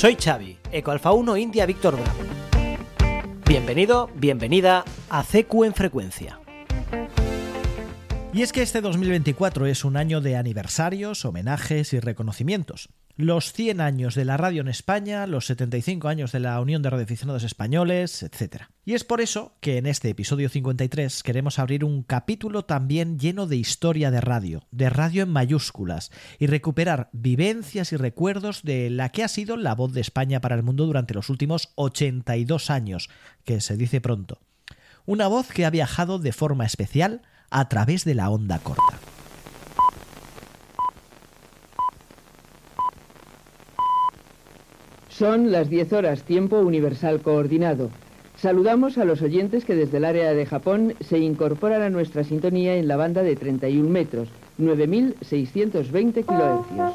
Soy Xavi, Ecoalfa 1 India Víctor Bravo. Bienvenido, bienvenida a CQ en Frecuencia. Y es que este 2024 es un año de aniversarios, homenajes y reconocimientos los 100 años de la radio en España, los 75 años de la Unión de Radioaficionados Españoles, etc. Y es por eso que en este episodio 53 queremos abrir un capítulo también lleno de historia de radio, de radio en mayúsculas, y recuperar vivencias y recuerdos de la que ha sido la voz de España para el mundo durante los últimos 82 años, que se dice pronto. Una voz que ha viajado de forma especial a través de la onda corta. Son las 10 horas, tiempo universal coordinado. Saludamos a los oyentes que desde el área de Japón se incorporan a nuestra sintonía en la banda de 31 metros, 9.620 kilohercios.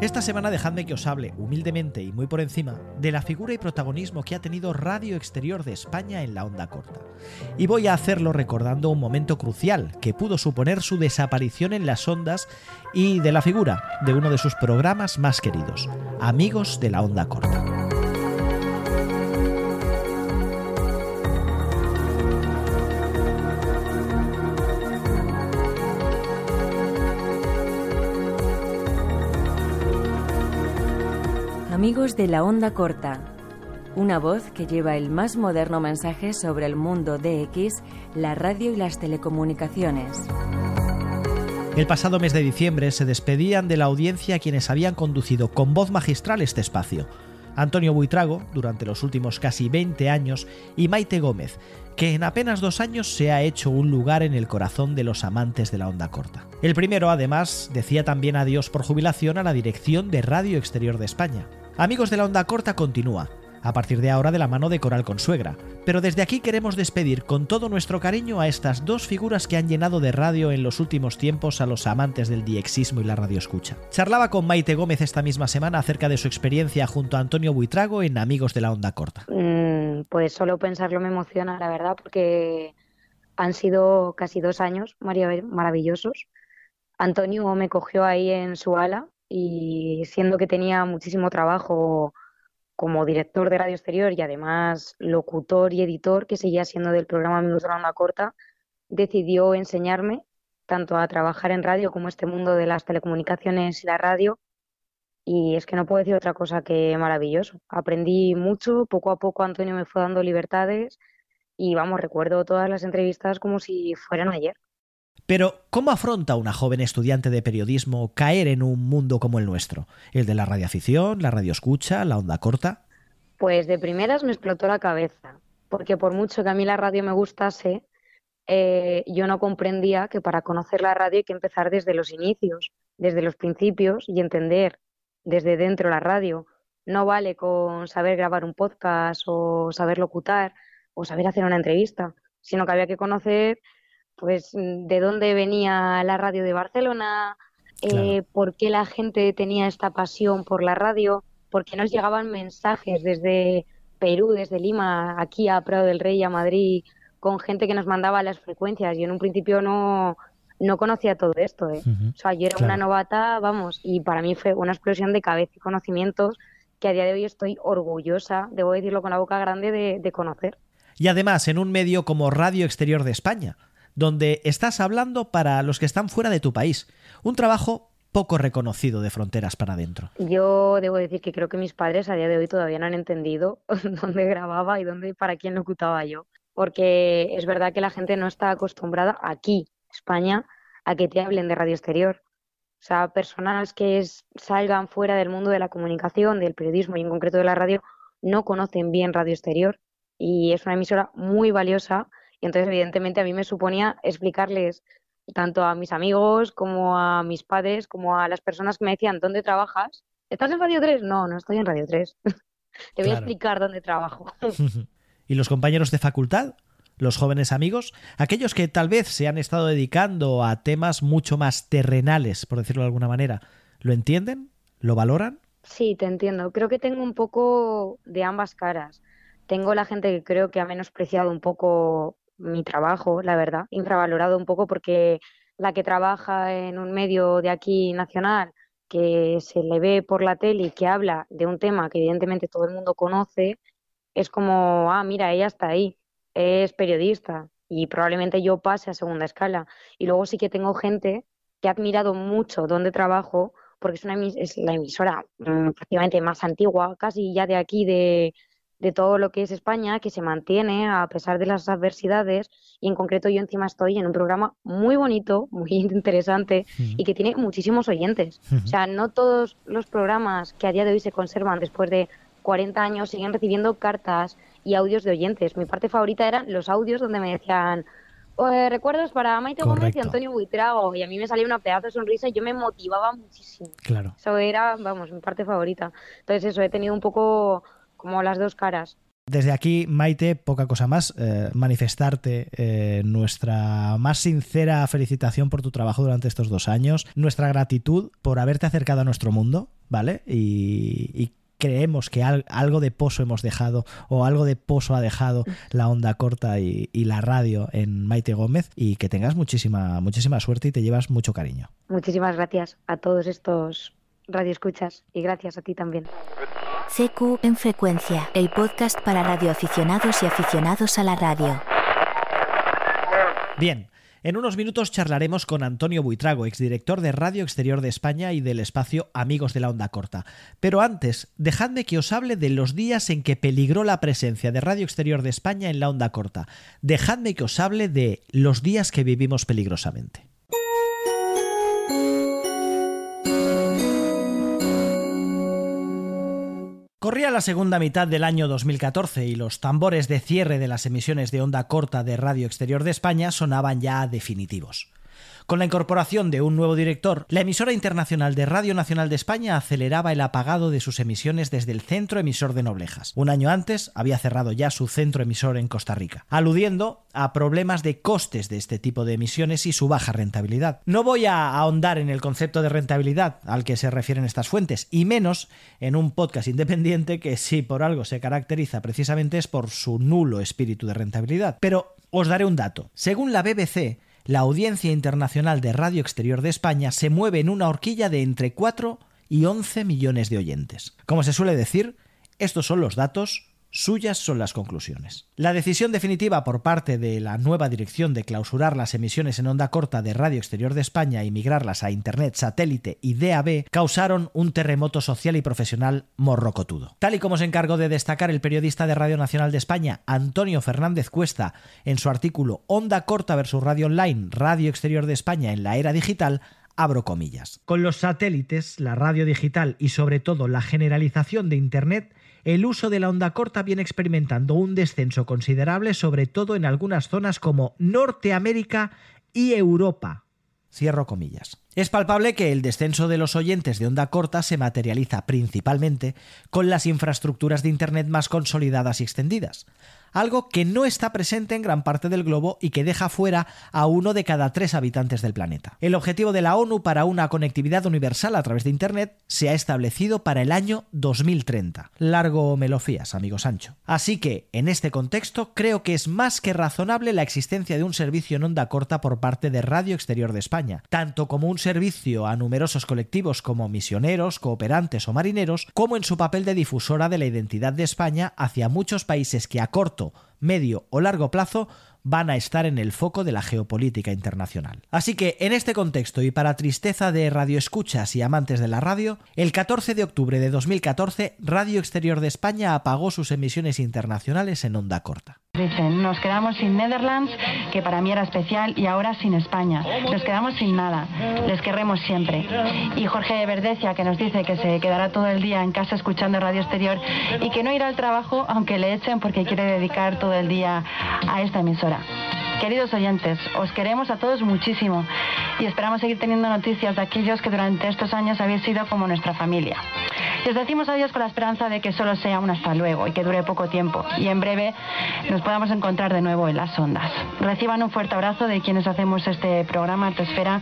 Esta semana dejadme que os hable, humildemente y muy por encima, de la figura y protagonismo que ha tenido Radio Exterior de España en la onda corta. Y voy a hacerlo recordando un momento crucial que pudo suponer su desaparición en las ondas y de la figura de uno de sus programas más queridos, Amigos de la Onda Corta. Amigos de la onda corta, una voz que lleva el más moderno mensaje sobre el mundo DX, la radio y las telecomunicaciones. El pasado mes de diciembre se despedían de la audiencia quienes habían conducido con voz magistral este espacio. Antonio Buitrago, durante los últimos casi 20 años, y Maite Gómez, que en apenas dos años se ha hecho un lugar en el corazón de los amantes de la onda corta. El primero, además, decía también adiós por jubilación a la dirección de Radio Exterior de España. Amigos de la onda corta continúa, a partir de ahora de la mano de Coral Consuegra. Pero desde aquí queremos despedir con todo nuestro cariño a estas dos figuras que han llenado de radio en los últimos tiempos a los amantes del diexismo y la radioescucha. Charlaba con Maite Gómez esta misma semana acerca de su experiencia junto a Antonio Buitrago en Amigos de la Onda Corta. Mm, pues solo pensarlo me emociona, la verdad, porque han sido casi dos años maravillosos. Antonio me cogió ahí en su ala y siendo que tenía muchísimo trabajo como director de Radio Exterior y además locutor y editor que seguía siendo del programa Amigos de Onda Corta, decidió enseñarme tanto a trabajar en radio como este mundo de las telecomunicaciones y la radio. Y es que no puedo decir otra cosa que maravilloso. Aprendí mucho, poco a poco Antonio me fue dando libertades y vamos, recuerdo todas las entrevistas como si fueran ayer. Pero, ¿cómo afronta una joven estudiante de periodismo caer en un mundo como el nuestro? ¿El de la radioafición, la radioescucha, la onda corta? Pues de primeras me explotó la cabeza, porque por mucho que a mí la radio me gustase, eh, yo no comprendía que para conocer la radio hay que empezar desde los inicios, desde los principios y entender desde dentro la radio. No vale con saber grabar un podcast o saber locutar o saber hacer una entrevista, sino que había que conocer pues mm, de dónde venía la radio de Barcelona, eh, por qué la gente tenía esta pasión por la radio, por qué nos llegaban mensajes desde Perú, desde Lima, aquí a Prado del Rey, a Madrid, con gente que nos mandaba las frecuencias. Yo en un principio no, no conocía todo esto. ¿eh? O sea, yo era una novata, vamos, y para mí fue una explosión de cabeza y conocimientos que a día de hoy estoy orgullosa, debo decirlo con la boca grande, de conocer. Y además en un medio como Radio Exterior de España, donde estás hablando para los que están fuera de tu país. Un trabajo poco reconocido de fronteras para adentro. Yo debo decir que creo que mis padres a día de hoy todavía no han entendido dónde grababa y dónde para quién locutaba yo, porque es verdad que la gente no está acostumbrada aquí, España, a que te hablen de radio exterior. O sea, personas que salgan fuera del mundo de la comunicación, del periodismo y en concreto de la radio, no conocen bien radio exterior y es una emisora muy valiosa y entonces, evidentemente, a mí me suponía explicarles tanto a mis amigos como a mis padres, como a las personas que me decían, ¿dónde trabajas? ¿Estás en Radio 3? No, no estoy en Radio 3. Te voy a explicar dónde trabajo. ¿Y los compañeros de facultad? los jóvenes amigos, aquellos que tal vez se han estado dedicando a temas mucho más terrenales, por decirlo de alguna manera, ¿lo entienden? ¿Lo valoran? Sí, te entiendo. Creo que tengo un poco de ambas caras. Tengo la gente que creo que ha menospreciado un poco mi trabajo, la verdad, infravalorado un poco porque la que trabaja en un medio de aquí nacional, que se le ve por la tele y que habla de un tema que evidentemente todo el mundo conoce, es como, ah, mira, ella está ahí, es periodista y probablemente yo pase a segunda escala. Y luego sí que tengo gente que ha admirado mucho donde trabajo, porque es, una, es la emisora mm, prácticamente más antigua, casi ya de aquí, de, de todo lo que es España, que se mantiene a pesar de las adversidades y en concreto yo encima estoy en un programa muy bonito, muy interesante y que tiene muchísimos oyentes. O sea, no todos los programas que a día de hoy se conservan después de 40 años siguen recibiendo cartas y audios de oyentes. Mi parte favorita eran los audios donde me decían recuerdos para Maite Gómez y Antonio Buitrago y a mí me salía una pedazo de sonrisa y yo me motivaba muchísimo. Claro. Eso era, vamos, mi parte favorita. Entonces eso, he tenido un poco como las dos caras. Desde aquí, Maite, poca cosa más, eh, manifestarte eh, nuestra más sincera felicitación por tu trabajo durante estos dos años, nuestra gratitud por haberte acercado a nuestro mundo, ¿vale? Y, creemos que algo de pozo hemos dejado o algo de pozo ha dejado la onda corta y, y, la radio en Maite Gómez y que tengas muchísima, muchísima suerte y te llevas mucho cariño. Muchísimas gracias a todos estos radioescuchas y gracias a ti también. CQ en frecuencia, el podcast para radioaficionados y aficionados a la radio. Bien, en unos minutos charlaremos con Antonio Buitrago, exdirector de Radio Exterior de España y del espacio Amigos de la Onda Corta. Pero antes, dejadme que os hable de los días en que peligró la presencia de Radio Exterior de España en la Onda Corta. Dejadme que os hable de los días que vivimos peligrosamente. Corría la segunda mitad del año 2014 y los tambores de cierre de las emisiones de onda corta de Radio Exterior de España sonaban ya definitivos. Con la incorporación de un nuevo director, la emisora internacional de Radio Nacional de España aceleraba el apagado de sus emisiones desde el centro emisor de Noblejas. Un año antes había cerrado ya su centro emisor en Costa Rica, aludiendo a problemas de costes de este tipo de emisiones y su baja rentabilidad. No voy a ahondar en el concepto de rentabilidad al que se refieren estas fuentes, y menos en un podcast independiente que si por algo se caracteriza precisamente es por su nulo espíritu de rentabilidad. Pero os daré un dato. Según la BBC, la audiencia internacional de Radio Exterior de España se mueve en una horquilla de entre 4 y 11 millones de oyentes. Como se suele decir, estos son los datos Suyas son las conclusiones. La decisión definitiva por parte de la nueva dirección de clausurar las emisiones en onda corta de Radio Exterior de España y migrarlas a Internet, satélite y DAB causaron un terremoto social y profesional morrocotudo. Tal y como se encargó de destacar el periodista de Radio Nacional de España, Antonio Fernández Cuesta, en su artículo Onda corta versus radio online, Radio Exterior de España en la era digital, abro comillas. Con los satélites, la radio digital y sobre todo la generalización de Internet, el uso de la onda corta viene experimentando un descenso considerable, sobre todo en algunas zonas como Norteamérica y Europa. Cierro comillas. Es palpable que el descenso de los oyentes de onda corta se materializa principalmente con las infraestructuras de Internet más consolidadas y extendidas algo que no está presente en gran parte del globo y que deja fuera a uno de cada tres habitantes del planeta. El objetivo de la ONU para una conectividad universal a través de Internet se ha establecido para el año 2030. Largo melofías, amigo Sancho. Así que, en este contexto, creo que es más que razonable la existencia de un servicio en onda corta por parte de Radio Exterior de España, tanto como un servicio a numerosos colectivos como misioneros, cooperantes o marineros, como en su papel de difusora de la identidad de España hacia muchos países que a corto medio o largo plazo van a estar en el foco de la geopolítica internacional. Así que en este contexto y para tristeza de radioescuchas y amantes de la radio, el 14 de octubre de 2014 Radio Exterior de España apagó sus emisiones internacionales en onda corta. Dicen, nos quedamos sin Netherlands, que para mí era especial, y ahora sin España. Nos quedamos sin nada. Les querremos siempre. Y Jorge Verdecia, que nos dice que se quedará todo el día en casa escuchando Radio Exterior y que no irá al trabajo aunque le echen porque quiere dedicar todo el día a esta emisora. Queridos oyentes, os queremos a todos muchísimo y esperamos seguir teniendo noticias de aquellos que durante estos años habéis sido como nuestra familia. Les decimos adiós con la esperanza de que solo sea un hasta luego y que dure poco tiempo y en breve nos podamos encontrar de nuevo en las ondas. Reciban un fuerte abrazo de quienes hacemos este programa Artesfera.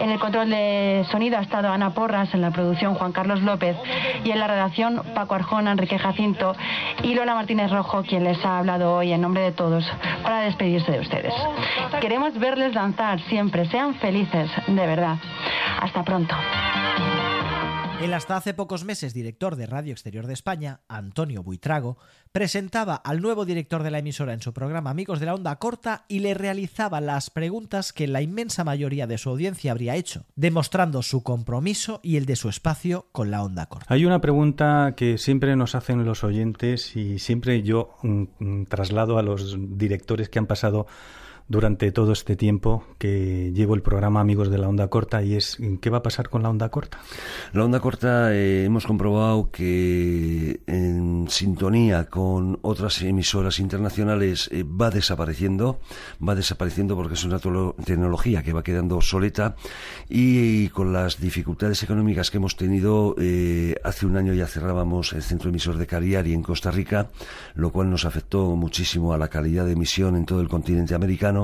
En el control de sonido ha estado Ana Porras, en la producción Juan Carlos López y en la redacción Paco Arjona, Enrique Jacinto y Lola Martínez Rojo, quien les ha hablado hoy en nombre de todos para despedirse de ustedes. Queremos verles danzar siempre. Sean felices, de verdad. Hasta pronto. El hasta hace pocos meses director de Radio Exterior de España, Antonio Buitrago, presentaba al nuevo director de la emisora en su programa Amigos de la Onda Corta y le realizaba las preguntas que la inmensa mayoría de su audiencia habría hecho, demostrando su compromiso y el de su espacio con la Onda Corta. Hay una pregunta que siempre nos hacen los oyentes y siempre yo mm, mm, traslado a los directores que han pasado durante todo este tiempo que llevo el programa Amigos de la Onda Corta y es ¿qué va a pasar con la onda corta? La onda corta eh, hemos comprobado que en sintonía con otras emisoras internacionales eh, va desapareciendo, va desapareciendo porque es una tecnología que va quedando obsoleta y, con las dificultades económicas que hemos tenido eh, hace un año ya cerrábamos el centro emisor de Cariari en Costa Rica, lo cual nos afectó muchísimo a la calidad de emisión en todo el continente americano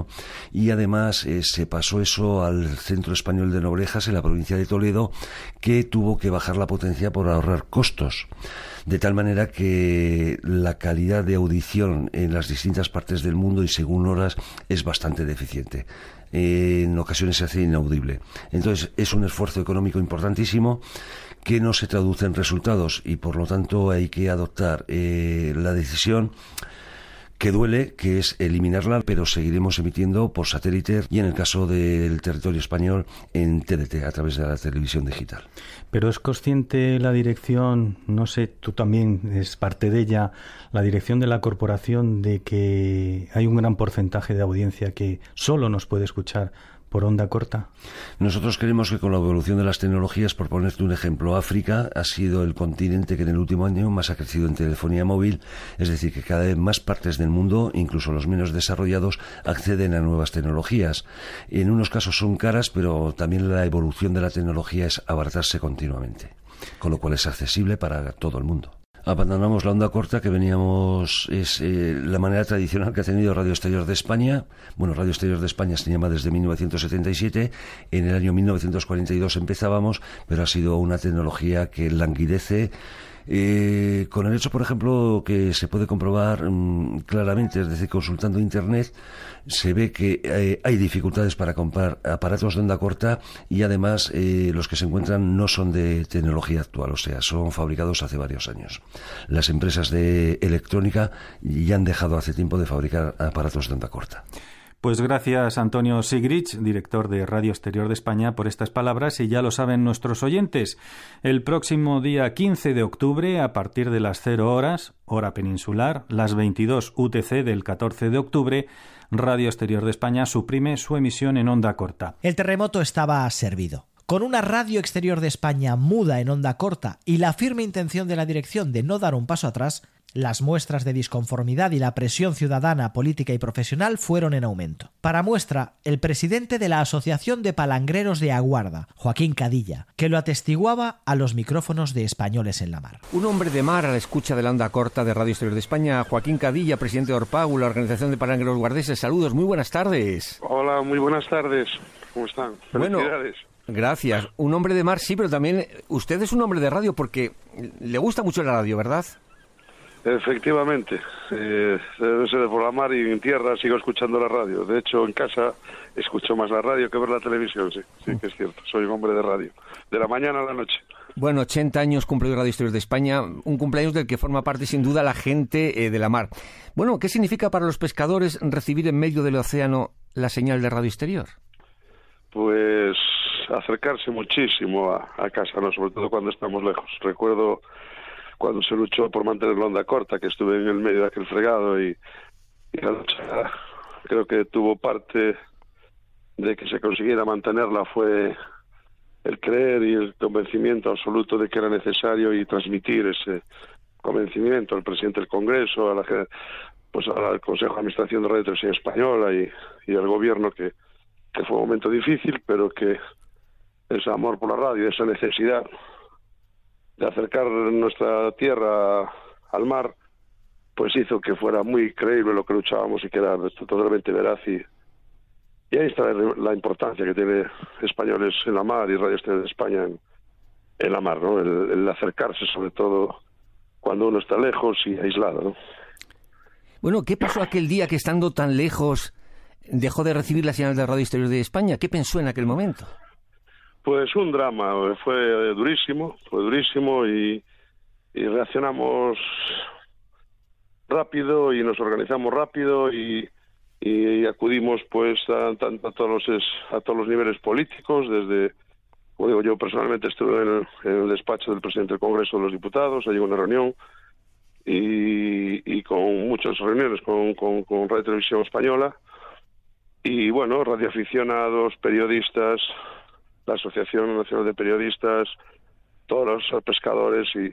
y además eh, se pasó eso al Centro Español de Noblejas en la provincia de Toledo que tuvo que bajar la potencia por ahorrar costos de tal manera que la calidad de audición en las distintas partes del mundo y según horas es bastante deficiente. en ocasiones se hace inaudible. Entonces es un esfuerzo económico importantísimo que no se traduce en resultados y por lo tanto hay que adoptar eh, la decisión que duele, que es eliminarla, pero seguiremos emitiendo por satélite y en el caso del territorio español en TDT, a través de la televisión digital. Pero es consciente la dirección, no sé, tú también es parte de ella, la dirección de la corporación de que hay un gran porcentaje de audiencia que solo nos puede escuchar por onda corta? Nosotros creemos que con la evolución de las tecnologías, por ponerte un ejemplo, África ha sido el continente que en el último año más ha crecido en telefonía móvil, es decir, que cada vez más partes del mundo, incluso los menos desarrollados, acceden a nuevas tecnologías. En unos casos son caras, pero también la evolución de la tecnología es abaratarse continuamente, con lo cual es accesible para todo el mundo abandonamos la onda corta que veníamos, es eh, la manera tradicional que ha tenido Radio Exterior de España. Bueno, Radio Exterior de España se llama desde 1977, en el año 1942 empezábamos, pero ha sido una tecnología que languidece eh, con el hecho, por ejemplo, que se puede comprobar mm, claramente, es decir, consultando Internet, se ve que eh, hay dificultades para comprar aparatos de onda corta y además eh, los que se encuentran no son de tecnología actual, o sea, son fabricados hace varios años. Las empresas de electrónica ya han dejado hace tiempo de fabricar aparatos de onda corta. Pues gracias Antonio Sigrich, director de Radio Exterior de España, por estas palabras y ya lo saben nuestros oyentes. El próximo día 15 de octubre, a partir de las 0 horas, hora peninsular, las 22 UTC del 14 de octubre, Radio Exterior de España suprime su emisión en onda corta. El terremoto estaba servido. Con una radio exterior de España muda en onda corta y la firme intención de la dirección de no dar un paso atrás, las muestras de disconformidad y la presión ciudadana, política y profesional fueron en aumento. Para muestra, el presidente de la Asociación de Palangreros de Aguarda, Joaquín Cadilla, que lo atestiguaba a los micrófonos de Españoles en la Mar. Un hombre de mar a la escucha de la onda corta de Radio Exterior de España, Joaquín Cadilla, presidente de Orpagu, la Organización de Palangreros Guardeses. Saludos, muy buenas tardes. Hola, muy buenas tardes. ¿Cómo están? Felicidades. Gracias. Un hombre de mar, sí, pero también usted es un hombre de radio porque le gusta mucho la radio, ¿verdad? Efectivamente, eh, debe ser por la mar y en tierra sigo escuchando la radio. De hecho, en casa escucho más la radio que ver la televisión, sí, sí que es cierto. Soy un hombre de radio, de la mañana a la noche. Bueno, 80 años cumple Radio Historias de España, un cumpleaños del que forma parte sin duda la gente eh, de la mar. Bueno, ¿qué significa para los pescadores recibir en medio del océano la señal de Radio Exterior? Pues acercarse muchísimo a, a casa, ¿no? sobre todo cuando estamos lejos. Recuerdo cuando se luchó por mantener la onda corta, que estuve en el medio de aquel fregado y, la lucha creo que tuvo parte de que se consiguiera mantenerla fue el creer y el convencimiento absoluto de que era necesario y transmitir ese convencimiento al presidente del Congreso, a la, pues al Consejo de Administración de Radio Televisión Española y, y al gobierno que, que fue un momento difícil, pero que ese amor por la radio, esa necesidad de acercar nuestra tierra al mar, pues hizo que fuera muy creíble lo que luchábamos y que era totalmente veraz y, ahí está la importancia que tiene españoles en la mar y Radio de España en, la mar, ¿no? El, acercarse sobre todo cuando uno está lejos y aislado, ¿no? Bueno, ¿qué pasó aquel día que estando tan lejos dejó de recibir la señal de Radio Exterior de España? ¿Qué pensó en aquel momento? Pues un drama, fue durísimo, fue durísimo y, reaccionamos rápido y nos organizamos rápido y, acudimos pues a, todos los a todos los niveles políticos desde como digo yo personalmente estuve en el, despacho del presidente del Congreso de los Diputados allí una reunión y, con muchas reuniones con, con, con Radio Televisión Española y bueno radioaficionados periodistas la Asociación Nacional de Periodistas, todos los pescadores y,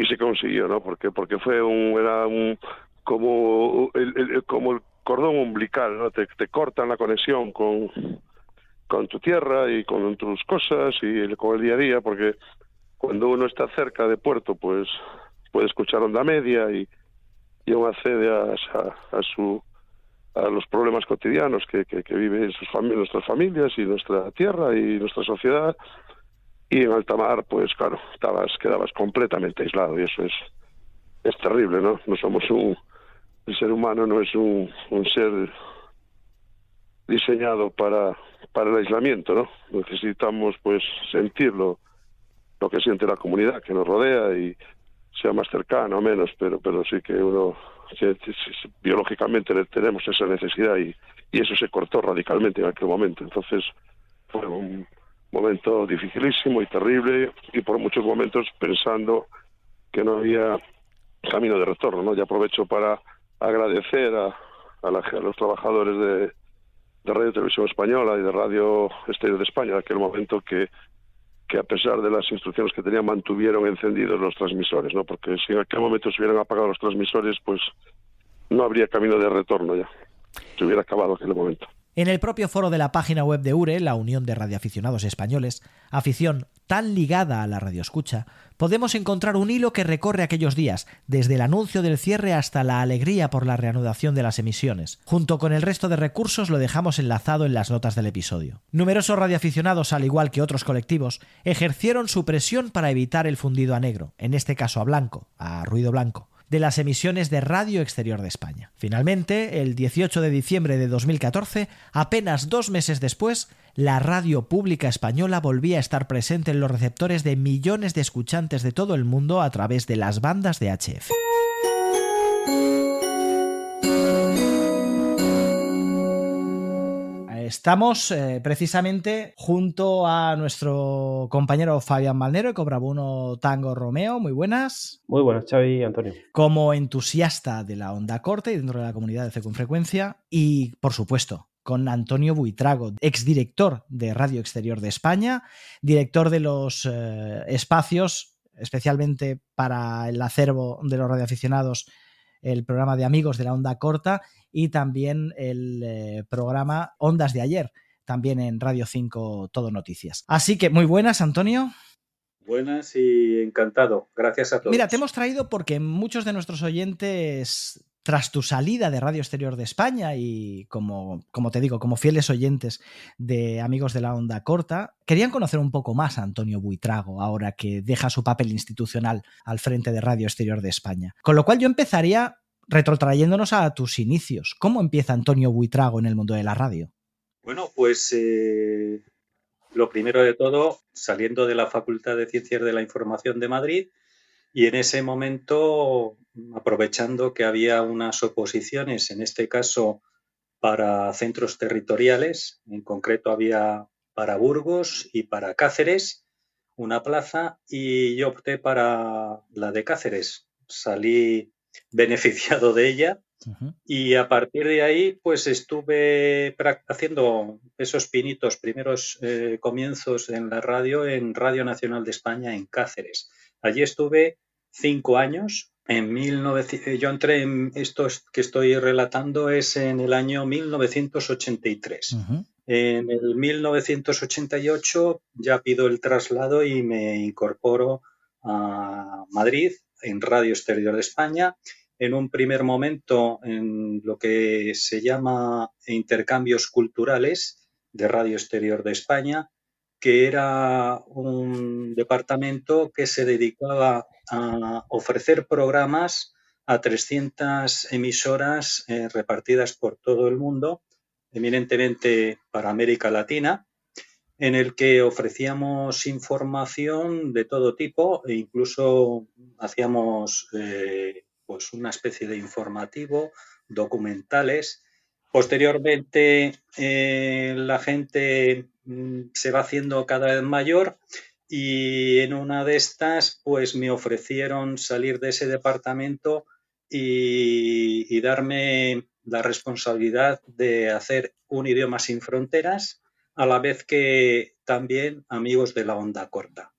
y se consiguió, ¿no? Porque porque fue un era un como el, como el cordón umbilical, ¿no? Te, te cortan la conexión con con tu tierra y con tus cosas y con el día a día, porque cuando uno está cerca de puerto, pues puede escuchar onda media y, y aún accede a, a su a los problemas cotidianos que, que, viven sus nuestras familias y nuestra tierra y nuestra sociedad. Y en alta mar, pues claro, estabas, quedabas completamente aislado y eso es, es terrible, ¿no? No somos un, el ser humano no es un, un ser diseñado para, para el aislamiento, ¿no? Necesitamos pues sentirlo, lo que siente la comunidad que nos rodea y sea más cercano o menos, pero, pero sí que uno biológicamente tenemos esa necesidad y, eso se cortó radicalmente en aquel momento. Entonces fue un momento dificilísimo y terrible y por muchos momentos pensando que no había camino de retorno. ¿no? Y aprovecho para agradecer a, a, los trabajadores de, de Radio Televisión Española y de Radio Exterior de España en aquel momento que que a pesar de las instrucciones que tenían mantuvieron encendidos los transmisores, ¿no? Porque si en aquel momento se hubieran apagado los transmisores, pues no habría camino de retorno ya. Se hubiera acabado aquel momento. En el propio foro de la página web de URE, la Unión de Radioaficionados Españoles, afición tan ligada a la radioescucha, podemos encontrar un hilo que recorre aquellos días, desde el anuncio del cierre hasta la alegría por la reanudación de las emisiones. Junto con el resto de recursos lo dejamos enlazado en las notas del episodio. Numerosos radioaficionados, al igual que otros colectivos, ejercieron su presión para evitar el fundido a negro, en este caso a blanco, a ruido blanco de las emisiones de Radio Exterior de España. Finalmente, el 18 de diciembre de 2014, apenas dos meses después, la radio pública española volvía a estar presente en los receptores de millones de escuchantes de todo el mundo a través de las bandas de HF. Estamos eh, precisamente junto a nuestro compañero Fabián Malnero, Cobrabuno Tango Romeo. Muy buenas. Muy buenas, Xavi y Antonio. Como entusiasta de la onda corta y dentro de la comunidad de Frecuencia. Y, por supuesto, con Antonio Buitrago, exdirector de Radio Exterior de España, director de los eh, espacios, especialmente para el acervo de los radioaficionados el programa de amigos de la onda corta y también el eh, programa Ondas de ayer, también en Radio 5 Todo Noticias. Así que muy buenas, Antonio. Buenas y encantado. Gracias a todos. Mira, te hemos traído porque muchos de nuestros oyentes tras tu salida de Radio Exterior de España y como, como te digo, como fieles oyentes de Amigos de la Onda Corta, querían conocer un poco más a Antonio Buitrago ahora que deja su papel institucional al frente de Radio Exterior de España. Con lo cual yo empezaría retrotrayéndonos a tus inicios. ¿Cómo empieza Antonio Buitrago en el mundo de la radio? Bueno, pues eh, lo primero de todo, saliendo de la Facultad de Ciencias de la Información de Madrid, y en ese momento, aprovechando que había unas oposiciones, en este caso para centros territoriales, en concreto había para Burgos y para Cáceres, una plaza, y yo opté para la de Cáceres. Salí beneficiado de ella y a partir de ahí pues estuve haciendo esos pinitos, primeros eh, comienzos en la radio en Radio Nacional de España en Cáceres. Allí estuve cinco años. En 19, yo entré en esto que estoy relatando es en el año 1983. En el 1988 ya pido el traslado y me incorporo a Madrid en Radio Exterior de España. En un primer momento en lo que se llama intercambios culturales de Radio Exterior de España, que era un departamento que se dedicaba a ofrecer programas a 300 emisoras eh, repartidas por todo el mundo, eminentemente para América Latina, en el que ofrecíamos información de todo tipo e incluso hacíamos eh, pues una especie de informativo, documentales. Posteriormente, eh, la gente mm, se va haciendo cada vez mayor y en una de estas, pues me ofrecieron salir de ese departamento y, y darme la responsabilidad de hacer un idioma sin fronteras a la vez que también amigos de la onda corta.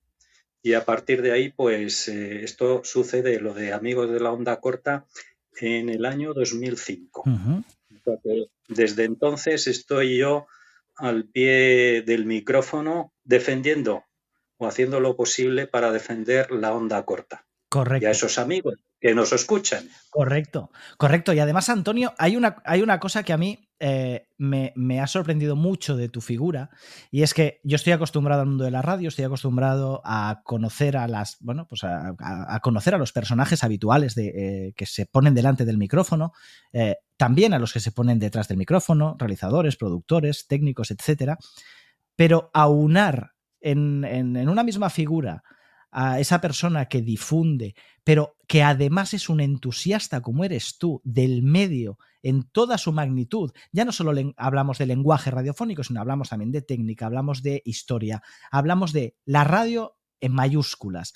Y a partir de ahí, pues eh, esto sucede, lo de amigos de la onda corta, en el año 2005. Desde entonces estoy yo al pie del micrófono defendiendo o haciendo lo posible para defender la onda corta. Correcto. Y a esos amigos que nos escuchan. Correcto, correcto. Y además, Antonio, hay una, hay una cosa que a mí eh, me, ha sorprendido mucho de tu figura y es que yo estoy acostumbrado al mundo de la radio, estoy acostumbrado a conocer a las, bueno, pues a, conocer a los personajes habituales de, eh, que se ponen delante del micrófono, eh, también a los que se ponen detrás del micrófono, realizadores, productores, técnicos, etcétera. Pero aunar en, en una misma figura a esa persona que difunde, pero que además es un entusiasta como eres tú del medio en toda su magnitud. Ya no solo hablamos de lenguaje radiofónico, sino hablamos también de técnica, hablamos de historia, hablamos de la radio en mayúsculas.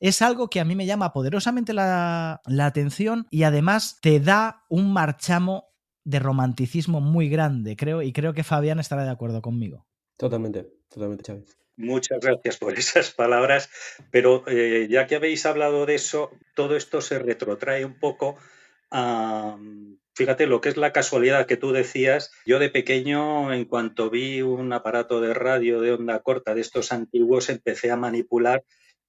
Es algo que a mí me llama poderosamente la, la atención y además te da un marchamo de romanticismo muy grande, creo, y creo que Fabián estará de acuerdo conmigo. Totalmente, totalmente, Chávez. Muchas gracias por esas palabras, pero eh, ya que habéis hablado de eso, todo esto se retrotrae un poco a, fíjate lo que es la casualidad que tú decías. Yo de pequeño, en cuanto vi un aparato de radio de onda corta de estos antiguos, empecé a manipular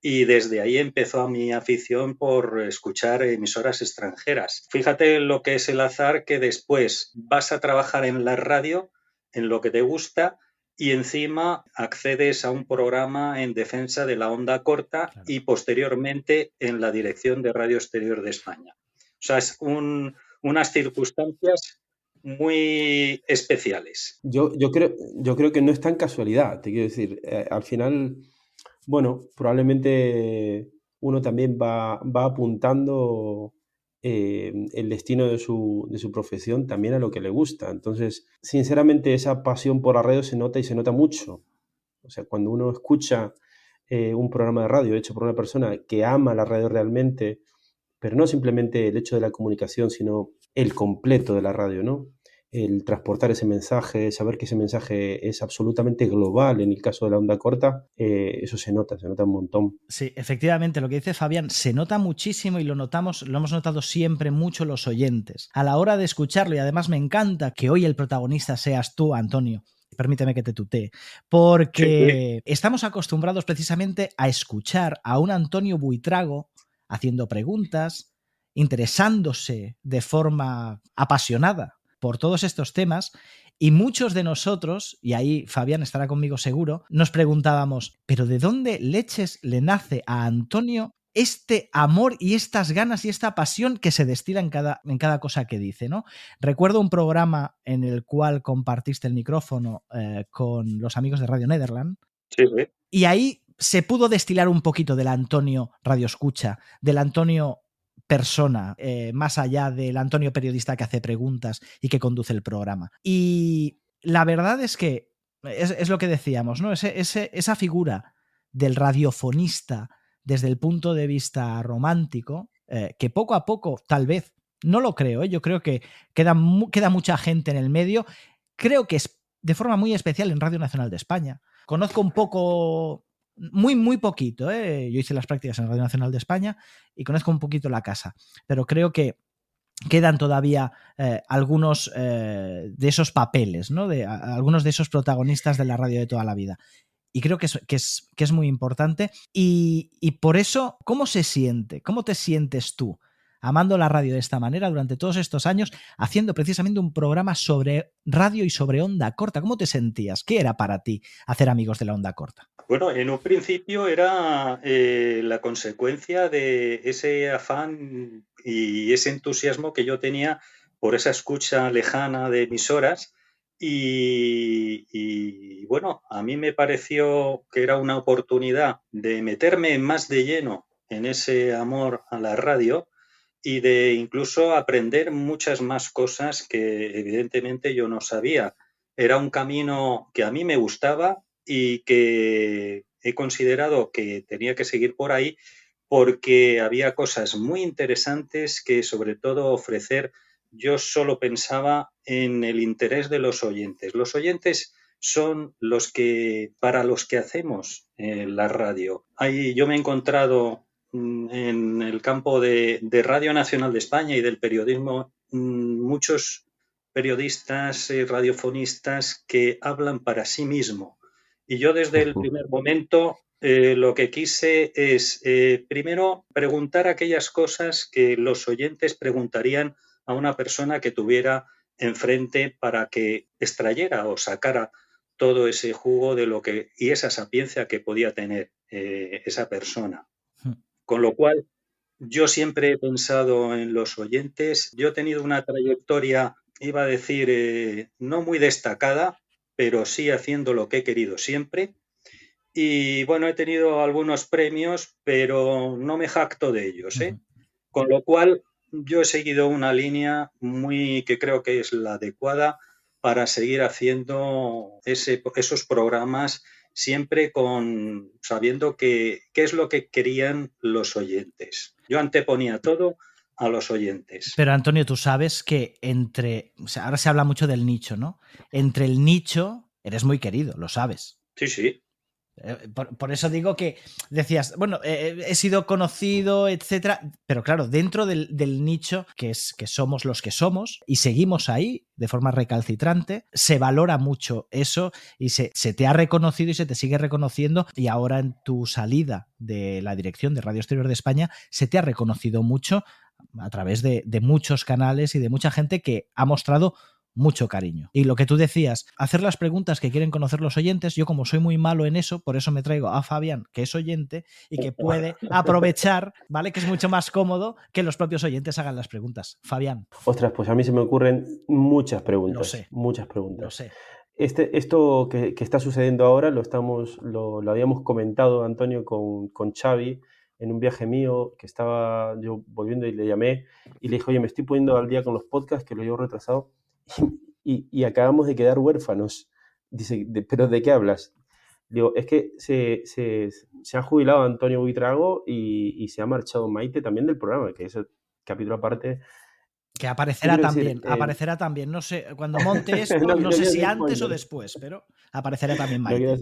y desde ahí empezó mi afición por escuchar emisoras extranjeras. Fíjate lo que es el azar que después vas a trabajar en la radio, en lo que te gusta, y encima accedes a un programa en defensa de la onda corta y posteriormente en la dirección de Radio Exterior de España. O sea, es unas circunstancias muy especiales. Yo, yo, creo, yo creo que no es tan casualidad, te quiero decir. Eh, al final, bueno, probablemente uno también va, va apuntando eh, el destino de su, de su, profesión también a lo que le gusta. Entonces, sinceramente, esa pasión por la radio se nota y se nota mucho. O sea, cuando uno escucha eh, un programa de radio hecho por una persona que ama la radio realmente, pero no simplemente el hecho de la comunicación, sino el completo de la radio, ¿no? el transportar ese mensaje, saber que ese mensaje es absolutamente global en el caso de la onda corta, eh, eso se nota, se nota un montón. Sí, efectivamente, lo que dice Fabián, se nota muchísimo y lo notamos, lo hemos notado siempre mucho los oyentes. A la hora de escucharlo, y además me encanta que hoy el protagonista seas tú, Antonio, permíteme que te tutee, porque estamos acostumbrados precisamente a escuchar a un Antonio Buitrago haciendo preguntas, interesándose de forma apasionada por todos estos temas y muchos de nosotros, y ahí Fabián estará conmigo seguro, nos preguntábamos, pero ¿de dónde leches le nace a Antonio este amor y estas ganas y esta pasión que se destila en cada, en cada cosa que dice, ¿no? Recuerdo un programa en el cual compartiste el micrófono eh, con los amigos de Radio Nederland. Sí, sí. Y ahí se pudo destilar un poquito del Antonio Radio Escucha, del Antonio persona, eh, más allá del Antonio periodista que hace preguntas y que conduce el programa. Y la verdad es que es, lo que decíamos, ¿no? esa figura del radiofonista desde el punto de vista romántico, eh, que poco a poco, tal vez, no lo creo, ¿eh? yo creo que queda, queda mucha gente en el medio, creo que es de forma muy especial en Radio Nacional de España. Conozco un poco muy, muy poquito. ¿eh? Yo hice las prácticas en Radio Nacional de España y conozco un poquito la casa, pero creo que quedan todavía eh, algunos eh, de esos papeles, ¿no? De algunos de esos protagonistas de la radio de toda la vida. y creo que es, que es, que es muy importante. Y, y por eso, ¿cómo se siente? ¿Cómo te sientes tú? amando la radio de esta manera durante todos estos años, haciendo precisamente un programa sobre radio y sobre onda corta. ¿Cómo te sentías? ¿Qué era para ti hacer amigos de la onda corta? Bueno, en un principio era eh, la consecuencia de ese afán y ese entusiasmo que yo tenía por esa escucha lejana de emisoras. Y, y, bueno, a mí me pareció que era una oportunidad de meterme más de lleno en ese amor a la radio y de incluso aprender muchas más cosas que evidentemente yo no sabía. Era un camino que a mí me gustaba y que he considerado que tenía que seguir por ahí porque había cosas muy interesantes que sobre todo ofrecer yo solo pensaba en el interés de los oyentes. Los oyentes son los que, para los que hacemos eh, la radio. Ahí yo me he encontrado Mm, en el campo de, Radio Nacional de España y del periodismo mm, muchos periodistas y radiofonistas que hablan para sí mismo. Y yo desde el primer momento eh, lo que quise es, eh, primero, preguntar aquellas cosas que los oyentes preguntarían a una persona que tuviera enfrente para que extrayera o sacara todo ese jugo de lo que y esa sapiencia que podía tener eh, esa persona. Con lo cual, yo siempre he pensado en los oyentes. Yo he tenido una trayectoria, iba a decir, no muy destacada, pero sí haciendo lo que he querido siempre. Y bueno, he tenido algunos premios, pero no me jacto de ellos. ¿eh? Con lo cual, yo he seguido una línea muy que creo que es la adecuada para seguir haciendo ese, esos programas siempre con sabiendo que, qué es lo que querían los oyentes. Yo anteponía todo a los oyentes. Pero Antonio, tú sabes que entre, ahora se habla mucho del nicho, ¿no? Entre el nicho eres muy querido, lo sabes. Sí, sí. Eh, por, eso digo que decías, bueno, eh, eh, he sido conocido, etcétera, pero claro, dentro del, nicho que es que somos los que somos y seguimos ahí de forma recalcitrante, se valora mucho eso y se, te ha reconocido y se te sigue reconociendo y ahora en tu salida de la dirección de Radio Exterior de España se te ha reconocido mucho a través de muchos canales y de mucha gente que ha mostrado mucho cariño. Y lo que tú decías, hacer las preguntas que quieren conocer los oyentes, yo como soy muy malo en eso, por eso me traigo a Fabián, que es oyente y que puede aprovechar, ¿vale? Que es mucho más cómodo que los propios oyentes hagan las preguntas. Fabián. Ostras, pues a mí se me ocurren muchas preguntas. sé. Muchas preguntas. Lo sé. Este, esto que, está sucediendo ahora lo, estamos, lo, habíamos comentado, Antonio, con, con Xavi en un viaje mío que estaba yo volviendo y le llamé y le dije, oye, me estoy poniendo al día con los podcasts que lo llevo retrasado y, acabamos de quedar huérfanos. Dice, ¿pero de qué hablas? Digo, es que se, se, ha jubilado Antonio Buitrago y, se ha marchado Maite también del programa, que es el capítulo aparte. Que aparecerá también, eh, aparecerá también. No sé, cuando monte esto, no, sé si antes o después, pero aparecerá también Maite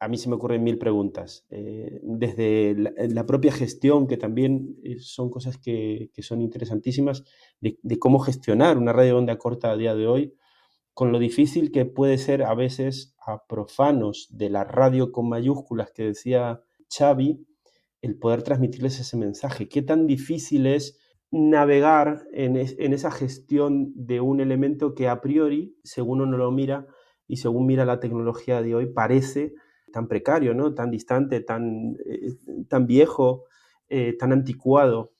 a mí se me ocurren mil preguntas. Eh, desde la, propia gestión, que también eh, son cosas que, son interesantísimas, de, cómo gestionar una radio de onda corta a día de hoy, con lo difícil que puede ser a veces a profanos de la radio con mayúsculas que decía Xavi, el poder transmitirles ese mensaje. ¿Qué tan difícil es navegar en, en esa gestión de un elemento que a priori, según uno lo mira y según mira la tecnología de hoy, parece tan precario, ¿no? tan distante, tan, eh, tan viejo, eh, tan anticuado,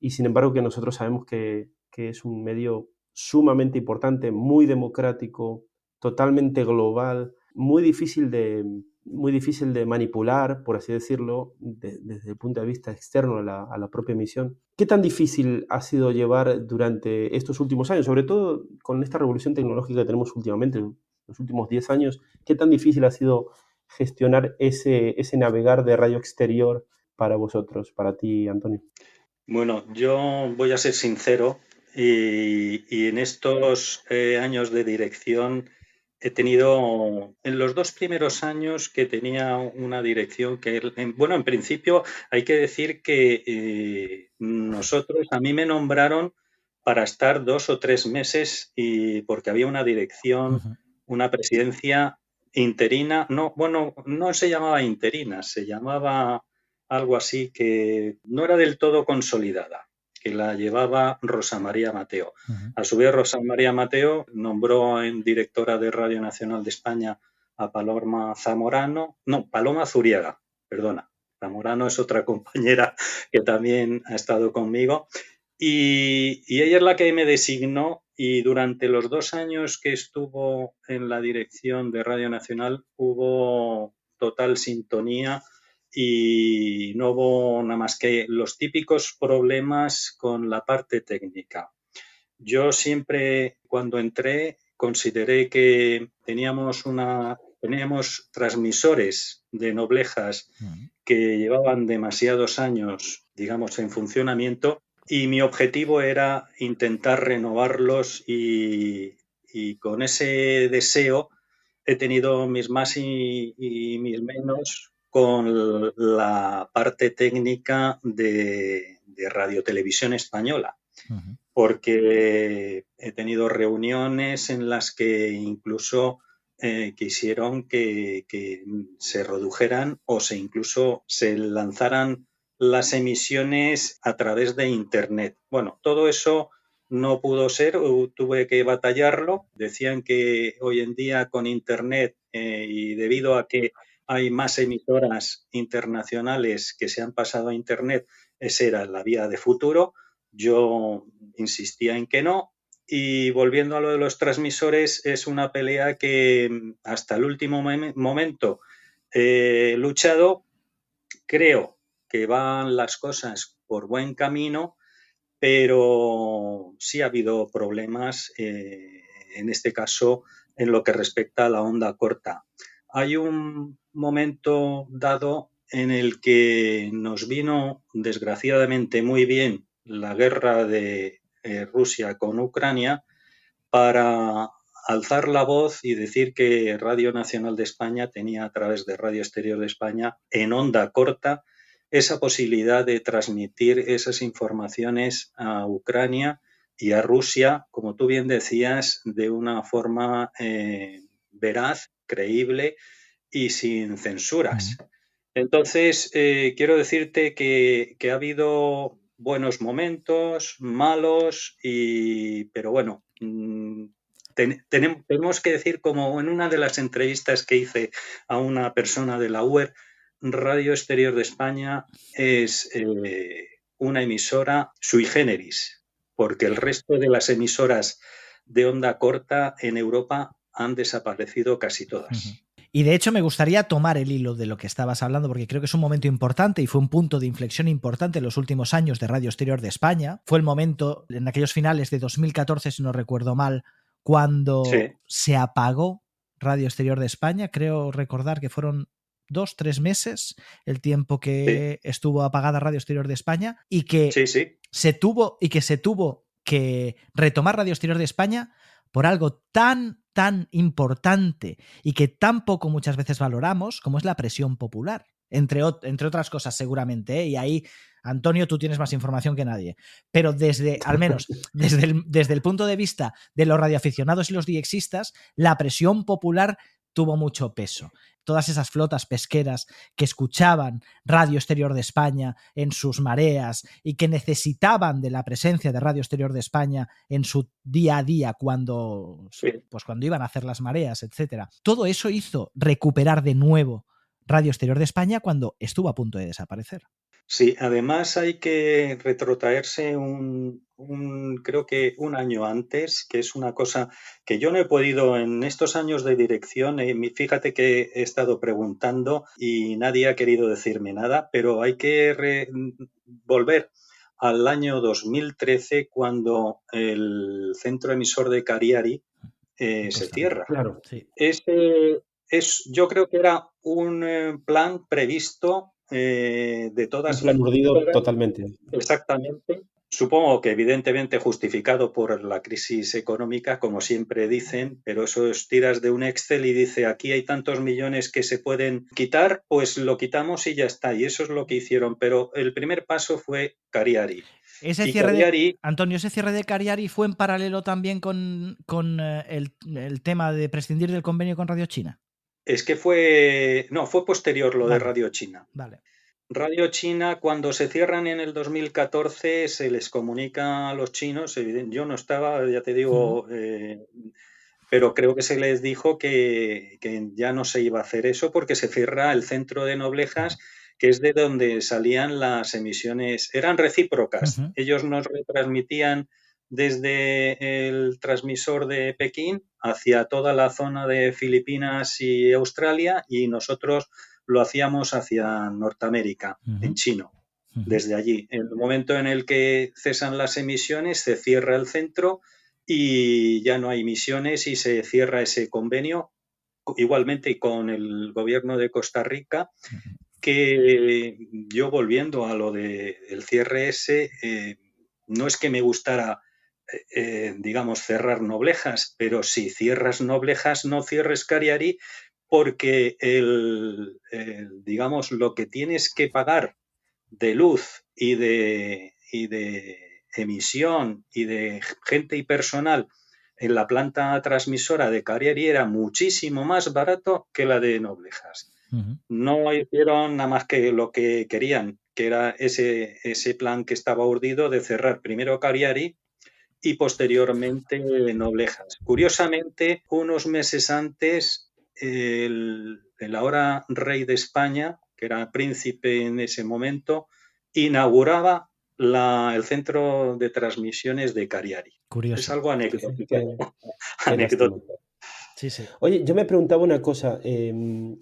y sin embargo que nosotros sabemos que, es un medio sumamente importante, muy democrático, totalmente global, muy difícil de, muy difícil de manipular, por así decirlo, desde el punto de vista externo a la, a la, propia emisión. ¿Qué tan difícil ha sido llevar durante estos últimos años, sobre todo con esta revolución tecnológica que tenemos últimamente, los últimos 10 años, qué tan difícil ha sido gestionar ese, ese navegar de radio exterior para vosotros, para ti, Antonio? Bueno, yo voy a ser sincero y, en estos eh, años de dirección he tenido, en los dos primeros años que tenía una dirección que, bueno, en principio hay que decir que eh, nosotros, a mí me nombraron para estar dos o tres meses y porque había una dirección, una presidencia interina, no, bueno, no se llamaba interina, se llamaba algo así que no era del todo consolidada, que la llevaba Rosa María Mateo. A su vez, Rosa María Mateo nombró en directora de Radio Nacional de España a Paloma Zamorano, no, Paloma Zuriaga, perdona. Zamorano es otra compañera que también ha estado conmigo. Y, y, ella es la que me designó y durante los dos años que estuvo en la dirección de Radio Nacional hubo total sintonía y no hubo nada más que los típicos problemas con la parte técnica. Yo siempre cuando entré consideré que teníamos una teníamos transmisores de noblejas que llevaban demasiados años, digamos, en funcionamiento y mi objetivo era intentar renovarlos y, con ese deseo he tenido mis más y, mis menos con la parte técnica de, de radiotelevisión española, porque he tenido reuniones en las que incluso eh, quisieron que, que, se redujeran o se incluso se lanzaran las emisiones a través de Internet. Bueno, todo eso no pudo ser, tuve que batallarlo. Decían que hoy en día con Internet eh, y debido a que hay más emisoras internacionales que se han pasado a Internet, esa era la vía de futuro. Yo insistía en que no. Y volviendo a lo de los transmisores, es una pelea que hasta el último momento he luchado. Creo que van las cosas por buen camino, pero sí ha habido problemas, eh, en este caso, en lo que respecta a la onda corta. Hay un momento dado en el que nos vino, desgraciadamente, muy bien la guerra de eh, Rusia con Ucrania para alzar la voz y decir que Radio Nacional de España tenía a través de Radio Exterior de España en onda corta esa posibilidad de transmitir esas informaciones a Ucrania y a Rusia, como tú bien decías, de una forma eh, veraz, creíble y sin censuras. Entonces, eh, quiero decirte que, ha habido buenos momentos, malos, y, pero bueno, mm, tenemos que decir, como en una de las entrevistas que hice a una persona de la UER, Radio Exterior de España es eh, una emisora sui generis, porque el resto de las emisoras de onda corta en Europa han desaparecido casi todas. Y de hecho me gustaría tomar el hilo de lo que estabas hablando porque creo que es un momento importante y fue un punto de inflexión importante en los últimos años de Radio Exterior de España. Fue el momento en aquellos finales de 2014, si no recuerdo mal, cuando se apagó Radio Exterior de España. Creo recordar que fueron dos, tres meses, el tiempo que estuvo apagada Radio Exterior de España, y que se tuvo y que se tuvo que retomar Radio Exterior de España por algo tan, tan importante y que tan poco muchas veces valoramos como es la presión popular. Entre, entre otras cosas, seguramente, ¿eh? y ahí, Antonio, tú tienes más información que nadie. Pero desde, al menos, desde el, desde el punto de vista de los radioaficionados y los diexistas, la presión popular tuvo mucho peso. Todas esas flotas pesqueras que escuchaban Radio Exterior de España en sus mareas y que necesitaban de la presencia de Radio Exterior de España en su día a día cuando, pues cuando iban a hacer las mareas, etcétera. Todo eso hizo recuperar de nuevo Radio Exterior de España cuando estuvo a punto de desaparecer. Sí, además hay que retrotraerse un, creo que un año antes, que es una cosa que yo no he podido en estos años de dirección, eh, fíjate que he estado preguntando y nadie ha querido decirme nada, pero hay que volver al año 2013 cuando el centro emisor de Cariari eh, se cierra. Claro, Ese es, yo creo que era un eh, plan previsto eh, de todas las... totalmente. Exactamente. Supongo que evidentemente justificado por la crisis económica, como siempre dicen, pero eso es tiras de un Excel y dice aquí hay tantos millones que se pueden quitar, pues lo quitamos y ya está. Y eso es lo que hicieron. Pero el primer paso fue Cariari. Ese cierre de, Antonio, ese cierre de Cariari fue en paralelo también con, con eh, el, el tema de prescindir del convenio con Radio China. Es que fue, no, fue posterior lo de Radio China. Vale. Radio China, cuando se cierran en el 2014, se les comunica a los chinos, yo no estaba, ya te digo, eh, pero creo que se les dijo que, ya no se iba a hacer eso porque se cierra el centro de Noblejas, que es de donde salían las emisiones, eran recíprocas. Ellos nos retransmitían desde el transmisor de Pekín hacia toda la zona de Filipinas y Australia y nosotros lo hacíamos hacia Norteamérica, en chino, desde allí. En el momento en el que cesan las emisiones, se cierra el centro y ya no hay emisiones y se cierra ese convenio, igualmente con el gobierno de Costa Rica, que yo volviendo a lo del cierre ese, eh, no es que me gustara eh, digamos, cerrar Noblejas, pero si cierras Noblejas, no cierres Cariari, porque el, digamos, lo que tienes que pagar de luz y de, y de emisión y de gente y personal en la planta transmisora de Cariari era muchísimo más barato que la de Noblejas. No hicieron nada más que lo que querían, que era ese, ese plan que estaba urdido de cerrar primero Cariari y posteriormente Noblejas. Curiosamente, unos meses antes, el, ahora rey de España, que era príncipe en ese momento, inauguraba el centro de transmisiones de Cariari. Curioso. Es algo anecdótico. Sí, sí. Oye, yo me preguntaba una cosa. Em,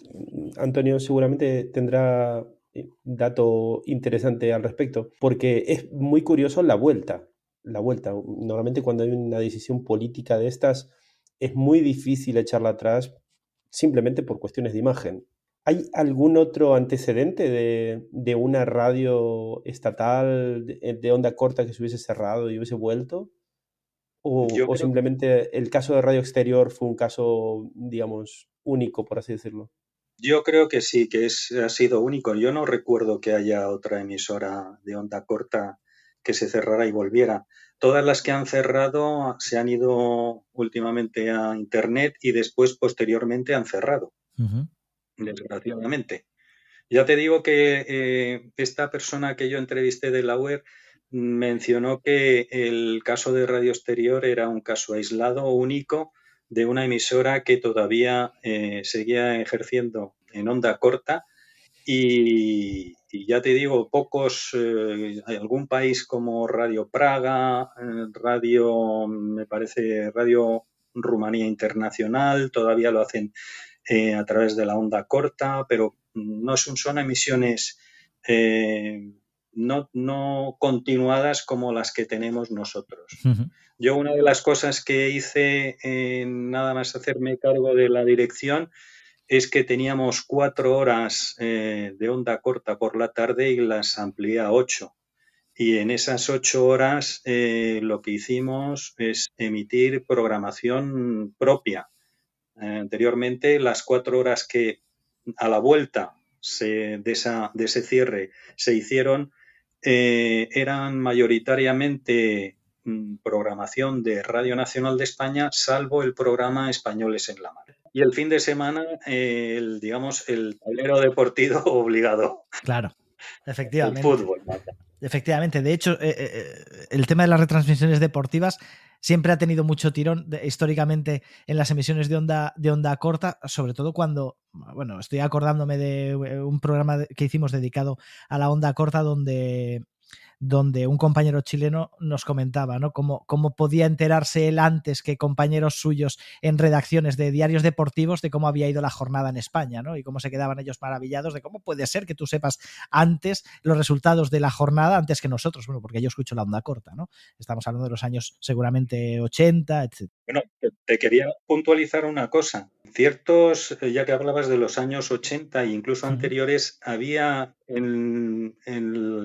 Antonio seguramente tendrá eh, dato interesante al respecto, porque es muy curioso la vuelta la vuelta. Normalmente cuando hay una decisión política de estas es muy difícil echarla atrás simplemente por cuestiones de imagen. ¿Hay algún otro antecedente de, una radio estatal de, onda corta que se hubiese cerrado y hubiese vuelto? ¿O, simplemente el caso de Radio Exterior fue un caso, digamos, único, por así decirlo? Yo creo que sí, que es, ha sido único. Yo no recuerdo que haya otra emisora de onda corta que se cerrara y volviera. Todas las que han cerrado se han ido últimamente a Internet y después, posteriormente, han cerrado, desgraciadamente. Ya te digo que eh, esta persona que yo entrevisté de la web mencionó que el caso de Radio Exterior era un caso aislado, único, de una emisora que todavía eh, seguía ejerciendo en onda corta y, ya te digo, pocos, eh, hay algún país como Radio Praga, eh, Radio, me parece, Radio Rumanía Internacional, todavía lo hacen eh, a través de la onda corta, pero no son, son emisiones no, no, continuadas como las que tenemos nosotros. Yo una de las cosas que hice, nada más hacerme cargo de la dirección, es que teníamos cuatro horas eh, de onda corta por la tarde y las amplié a ocho. Y en esas ocho horas eh, lo que hicimos es emitir programación propia. Eh, anteriormente, las cuatro horas que a la vuelta de, esa, de, ese cierre se hicieron eran mayoritariamente programación de Radio Nacional de España, salvo el programa Españoles en la Mar y el fin de semana, el, digamos, el tablero deportivo obligado. Claro, efectivamente. El fútbol. Efectivamente, de hecho, eh, eh, eh, el tema de las retransmisiones deportivas siempre ha tenido mucho tirón históricamente en las emisiones de onda, de onda corta, sobre todo cuando, bueno, estoy acordándome de un programa que hicimos dedicado a la onda corta donde donde un compañero chileno nos comentaba, ¿no? Cómo, cómo podía enterarse él antes que compañeros suyos en redacciones de diarios deportivos de cómo había ido la jornada en España, ¿no? Y cómo se quedaban ellos maravillados de cómo puede ser que tú sepas antes los resultados de la jornada antes que nosotros, bueno, porque yo escucho la onda corta, ¿no? Estamos hablando de los años seguramente 80, etc. Bueno, te quería puntualizar una cosa. Ciertos, eh, ya que hablabas de los años 80 e incluso anteriores, había en,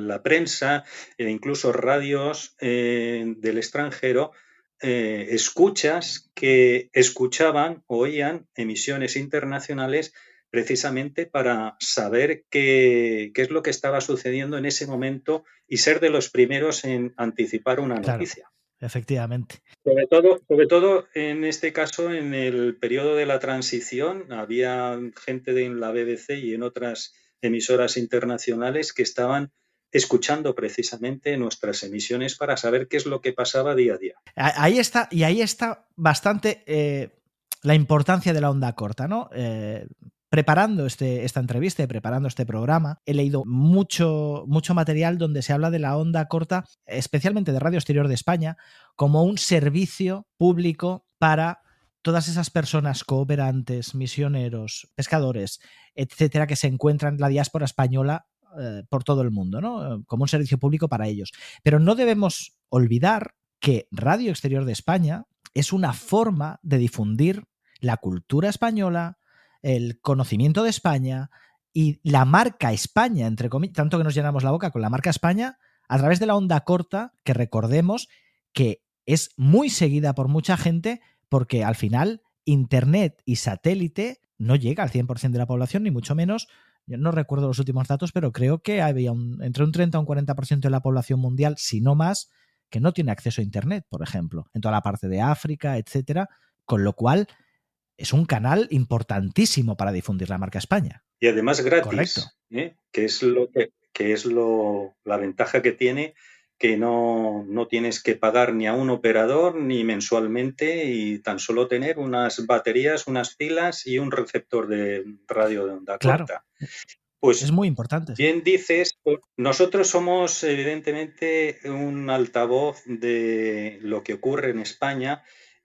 la prensa e incluso radios eh, del extranjero eh, escuchas que escuchaban, oían emisiones internacionales precisamente para saber qué, qué, es lo que estaba sucediendo en ese momento y ser de los primeros en anticipar una noticia. Efectivamente. Sobre todo, sobre todo en este caso, en el periodo de la transición, había gente de la BBC y en otras emisoras internacionales que estaban escuchando precisamente nuestras emisiones para saber qué es lo que pasaba día a día. Ahí está, y ahí está bastante eh, la importancia de la onda corta, ¿no? Eh, preparando este, esta entrevista y preparando este programa, he leído mucho, material donde se habla de la onda corta, especialmente de Radio Exterior de España, como un servicio público para todas esas personas cooperantes, misioneros, pescadores, etcétera, que se encuentran en la diáspora española eh, por todo el mundo, ¿no? Como un servicio público para ellos. Pero no debemos olvidar que Radio Exterior de España es una forma de difundir la cultura española, el conocimiento de España y la marca España, entre comillas, tanto que nos llenamos la boca con la marca España, a través de la onda corta, que recordemos que es muy seguida por mucha gente, porque al final Internet y satélite no llega al 100% de la población, ni mucho menos. Yo no recuerdo los últimos datos, pero creo que había entre un 30 y un 40% de la población mundial, si no más, que no tiene acceso a Internet, por ejemplo, en toda la parte de África, etcétera. Con lo cual, es un canal importantísimo para difundir la marca España. Y además gratis, ¿eh? que es lo que, es lo, la ventaja que tiene que no, no, tienes que pagar ni a un operador ni mensualmente y tan solo tener unas baterías, unas pilas y un receptor de radio de onda corta. Pues es muy importante. Bien dices, nosotros somos evidentemente un altavoz de lo que ocurre en España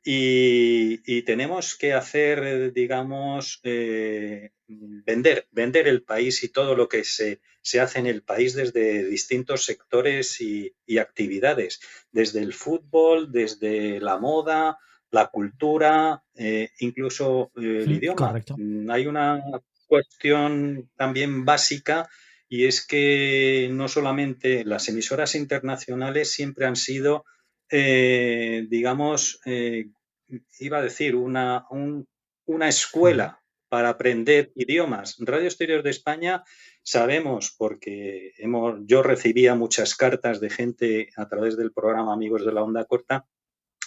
y, tenemos que hacer, digamos, eh, vender, vender el país y todo lo que se, hace en el país desde distintos sectores y, actividades, desde el fútbol, desde la moda, la cultura, eh, incluso eh, el idioma. Correcto. Mm, hay una cuestión también básica y es que no solamente las emisoras internacionales siempre han sido digamos, iba a decir, una, una escuela para aprender idiomas. Radio Exterior de España sabemos, porque hemos, yo recibía muchas cartas de gente a través del programa Amigos de la Onda Corta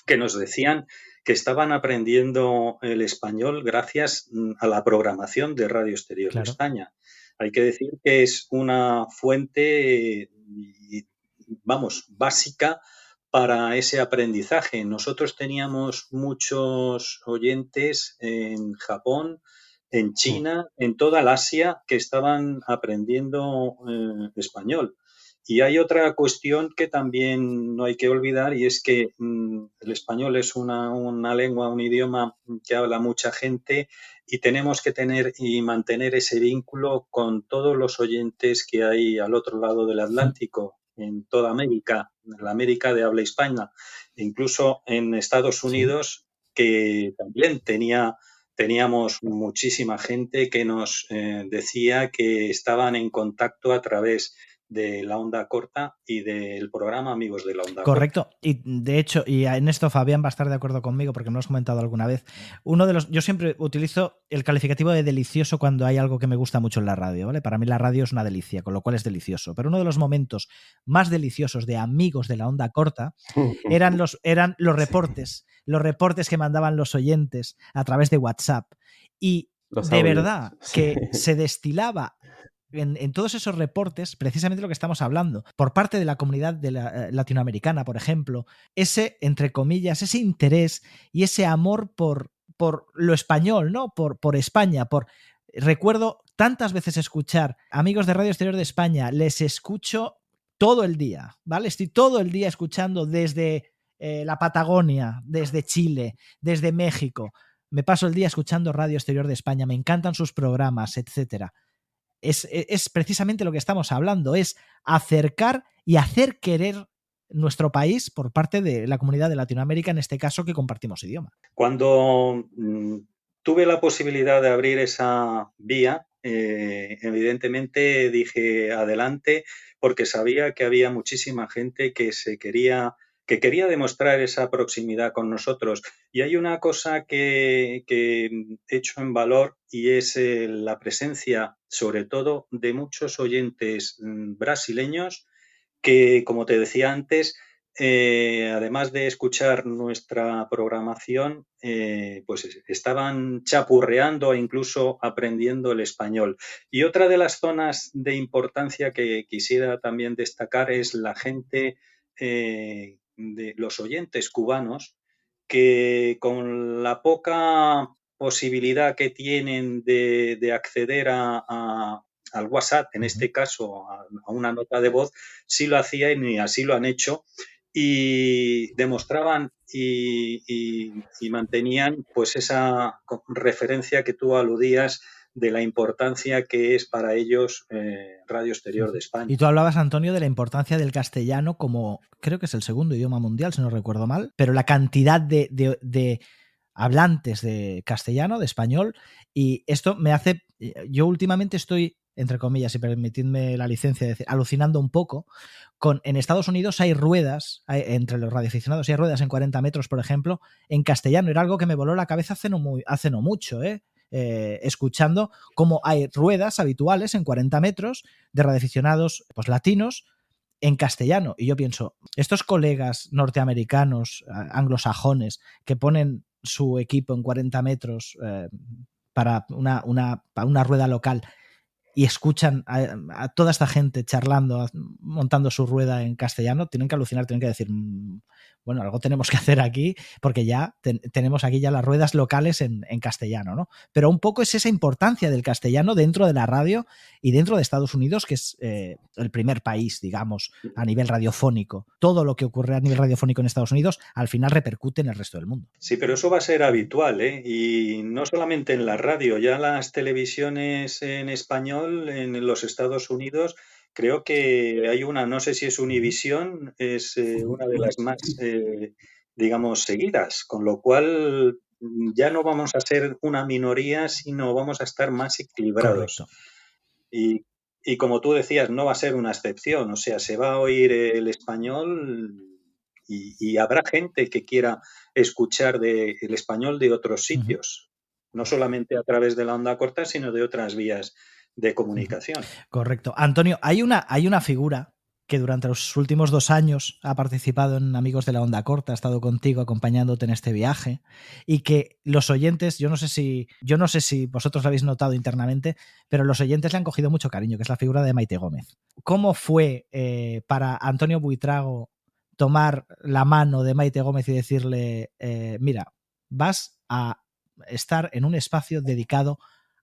que nos decían que estaban aprendiendo el español gracias mm, a la programación de Radio Exterior de España. Hay que decir que es una fuente, vamos, básica para ese aprendizaje. Nosotros teníamos muchos oyentes en Japón, en China, en toda el Asia que estaban aprendiendo eh, español. Y hay otra cuestión que también no hay que olvidar y es que mm, el español es una, una, lengua, un idioma que habla mucha gente y tenemos que tener y mantener ese vínculo con todos los oyentes que hay al otro lado del Atlántico en toda América, en la América de habla hispana, incluso en Estados Unidos, que también tenía, teníamos muchísima gente que nos eh, decía que estaban en contacto a través de la onda corta y del programa Amigos de la Onda Correcto. Y de hecho, y en esto Fabián va a estar de acuerdo conmigo porque me lo has comentado alguna vez. Uno de los. Yo siempre utilizo el calificativo de delicioso cuando hay algo que me gusta mucho en la radio, ¿vale? Para mí la radio es una delicia, con lo cual es delicioso. Pero uno de los momentos más deliciosos de Amigos de la Onda Corta eran los, eran los reportes. Los reportes que mandaban los oyentes a través de WhatsApp. Y de verdad que se destilaba en, todos esos reportes, precisamente lo que estamos hablando, por parte de la comunidad de la, eh, latinoamericana, por ejemplo, ese, entre comillas, ese interés y ese amor por, por lo español, ¿no? Por, por España, por... Recuerdo tantas veces escuchar amigos de Radio Exterior de España, les escucho todo el día, ¿vale? Estoy todo el día escuchando desde eh, la Patagonia, desde Chile, desde México. Me paso el día escuchando Radio Exterior de España, me encantan sus programas, etcétera. E, es, precisamente lo que estamos hablando, es acercar y hacer querer nuestro país por parte de la comunidad de Latinoamérica, en este caso que compartimos idioma. Cuando mm, tuve la posibilidad de abrir esa vía, eh, evidentemente dije adelante porque sabía que había muchísima gente que se quería que quería demostrar esa proximidad con nosotros. Y hay una cosa que, he hecho en valor y es eh, la presencia, sobre todo, de muchos oyentes mm, brasileños que, como te decía antes, eh, además de escuchar nuestra programación, eh, pues estaban chapurreando e incluso aprendiendo el español. Y otra de las zonas de importancia que quisiera también destacar es la gente, eh, de los oyentes cubanos, que con la poca posibilidad que tienen de, acceder a, al WhatsApp, en este caso a, una nota de voz, sí lo hacían y así lo han hecho y demostraban y, mantenían pues esa referencia que tú aludías de la importancia que es para ellos eh, Radio Exterior de España. Y tú hablabas, Antonio, de la importancia del castellano como, creo que es el segundo idioma mundial, si no recuerdo mal, pero la cantidad de, de hablantes de castellano, de español, y esto me hace, yo últimamente estoy entre comillas, y permitidme la licencia de decir, alucinando un poco, con en Estados Unidos hay ruedas, entre los radioaficionados hay ruedas en 40 metros, por ejemplo, en castellano. Era algo que me voló la cabeza hace no, muy, hace no mucho, ¿eh? Eh, escuchando cómo hay ruedas habituales en 40 metros de radioaficionados pues, latinos en castellano. Y yo pienso, estos colegas norteamericanos, anglosajones, que ponen su equipo en 40 metros eh, para una, una, para una rueda local y escuchan a, toda esta gente charlando, montando su rueda en castellano, tienen que alucinar, tienen que decir, mm, bueno, algo tenemos que hacer aquí, porque ya tenemos aquí ya las ruedas locales en, castellano, ¿no? Pero un poco es esa importancia del castellano dentro de la radio y dentro de Estados Unidos, que es eh, el primer país, digamos, a nivel radiofónico. Todo lo que ocurre a nivel radiofónico en Estados Unidos al final repercute en el resto del mundo. Sí, pero eso va a ser habitual, ¿eh? Y no solamente en la radio, ya las televisiones en español en los Estados Unidos Creo que hay una, no sé si es Univision, es eh, una de las más, eh, digamos, seguidas, con lo cual mm, ya no vamos a ser una minoría, sino vamos a estar más equilibrados. Y, y, como tú decías, no va a ser una excepción, o sea, se va a oír el español y, habrá gente que quiera escuchar de, el español de otros sitios, no solamente a través de la onda corta, sino de otras vías de comunicación. Correcto. Antonio, hay una, hay una figura que durante los últimos dos años ha participado en Amigos de la Onda Corta, ha estado contigo acompañándote en este viaje y que los oyentes, yo no sé si, yo no sé si vosotros lo habéis notado internamente, pero los oyentes le han cogido mucho cariño, que es la figura de Maite Gómez. ¿Cómo fue eh, para Antonio Buitrago tomar la mano de Maite Gómez y decirle, eh, mira, vas a estar en un espacio dedicado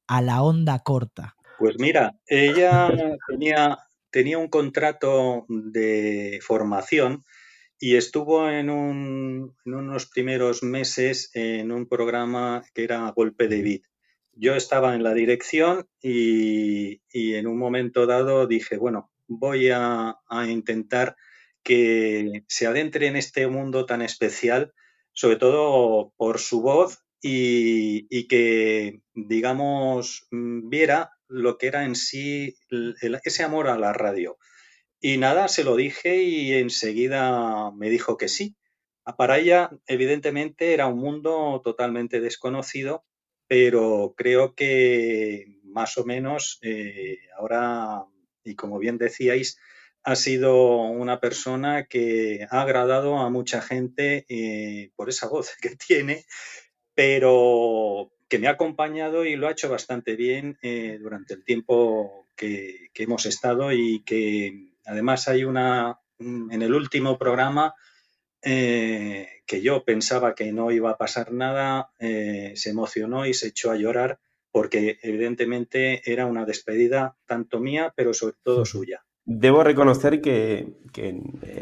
a la onda corta? Pues mira, ella tenía, tenía un contrato de formación y estuvo en, un, en, unos primeros meses en un programa que era Golpe de Beat. Yo estaba en la dirección y, en un momento dado dije, bueno, voy a, intentar que se adentre en este mundo tan especial, sobre todo por su voz y, y que, digamos, viera lo que era en sí ese amor a la radio. Y nada, se lo dije y enseguida me dijo que sí. Ah, para ella, evidentemente, era un mundo totalmente desconocido, pero creo que más o menos eh, ahora, y como bien decíais, ha sido una persona que ha agradado a mucha gente eh, por esa voz que tiene, pero, que me ha acompañado y lo ha hecho bastante bien eh, durante el tiempo que, hemos estado y que además hay una, en el último programa eh, que yo pensaba que no iba a pasar nada, eh, se emocionó y se echó a llorar porque evidentemente era una despedida tanto mía, pero sobre todo suya. Debo reconocer que,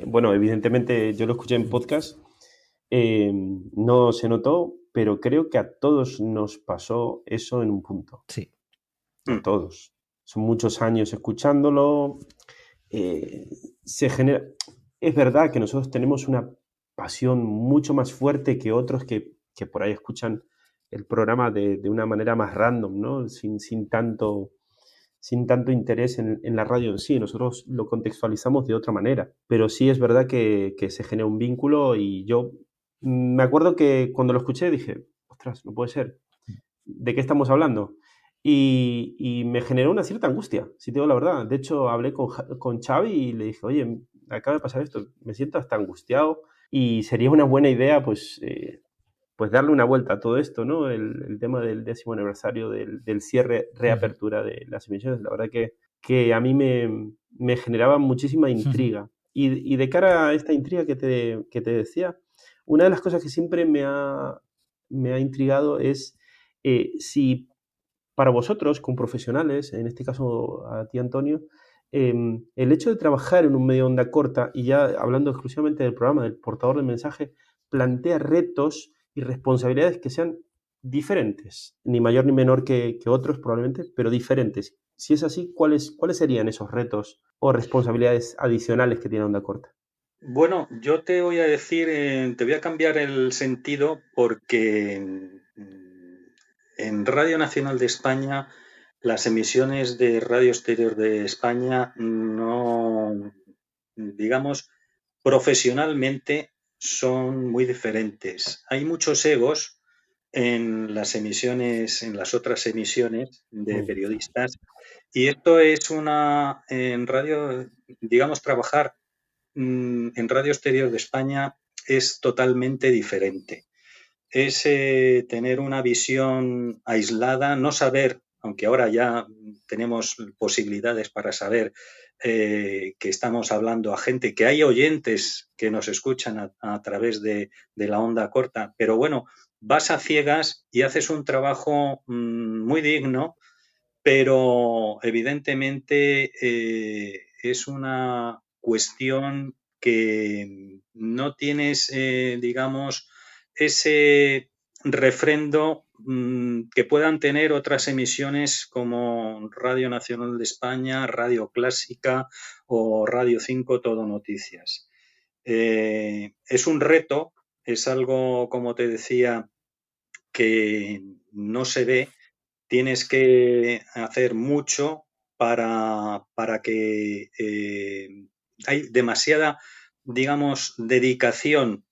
bueno, evidentemente yo lo escuché en podcast, no se notó, pero creo que a todos nos pasó eso en un punto. Sí. A mm. todos. Son muchos años escuchándolo. Eh, se genera. Es verdad que nosotros tenemos una pasión mucho más fuerte que otros que, por ahí escuchan el programa de, una manera más random, ¿no? Sin, sin tanto sin tanto interés en, la radio en sí. Nosotros lo contextualizamos de otra manera. Pero sí es verdad que, que se genera un vínculo y yo me acuerdo que cuando lo escuché dije, ostras, no puede ser. ¿De qué estamos hablando? Y, me generó una cierta angustia, si te digo la verdad. De hecho, hablé con, con Xavi y le dije, oye, acaba de pasar esto, me siento hasta angustiado y sería una buena idea, pues, eh, pues darle una vuelta a todo esto, ¿no? El, tema del décimo aniversario del, cierre, reapertura de las emisiones, la verdad que, que a mí me, me generaba muchísima intriga. Y, y, de cara a esta intriga que te, que te decía, una de las cosas que siempre me ha, me ha intrigado es eh, si para vosotros, como profesionales, en este caso a ti Antonio, em, el hecho de trabajar en un medio de onda corta, y ya hablando exclusivamente del programa, del portador de mensaje, plantea retos y responsabilidades que sean diferentes, ni mayor ni menor que, otros probablemente, pero diferentes. Si es así, ¿cuáles, ¿cuáles serían esos retos o responsabilidades adicionales que tiene onda corta? Bueno, yo te voy a decir, eh, te voy a cambiar el sentido porque en Radio Nacional de España las emisiones de Radio Exterior de España no, digamos, profesionalmente son muy diferentes. Hay muchos egos en las emisiones, en las otras emisiones de mm. periodistas, y esto es una, en radio, digamos, trabajar mm, en Radio Exterior de España es totalmente diferente. Es eh, tener una visión aislada, no saber, aunque ahora ya tenemos posibilidades para saber eh, que estamos hablando a gente, que hay oyentes que nos escuchan a, través de, la onda corta, pero bueno, vas a ciegas y haces un trabajo mm, muy digno, pero evidentemente eh, es una cuestión que no tienes, digamos, ese refrendo mm, que puedan tener otras emisiones como Radio Nacional de España, Radio Clásica o Radio 5 Todo Noticias. Eh, es un reto, es algo, como te decía, que no se ve, tienes que hacer mucho para, para que eh, hay demasiada, digamos, dedicación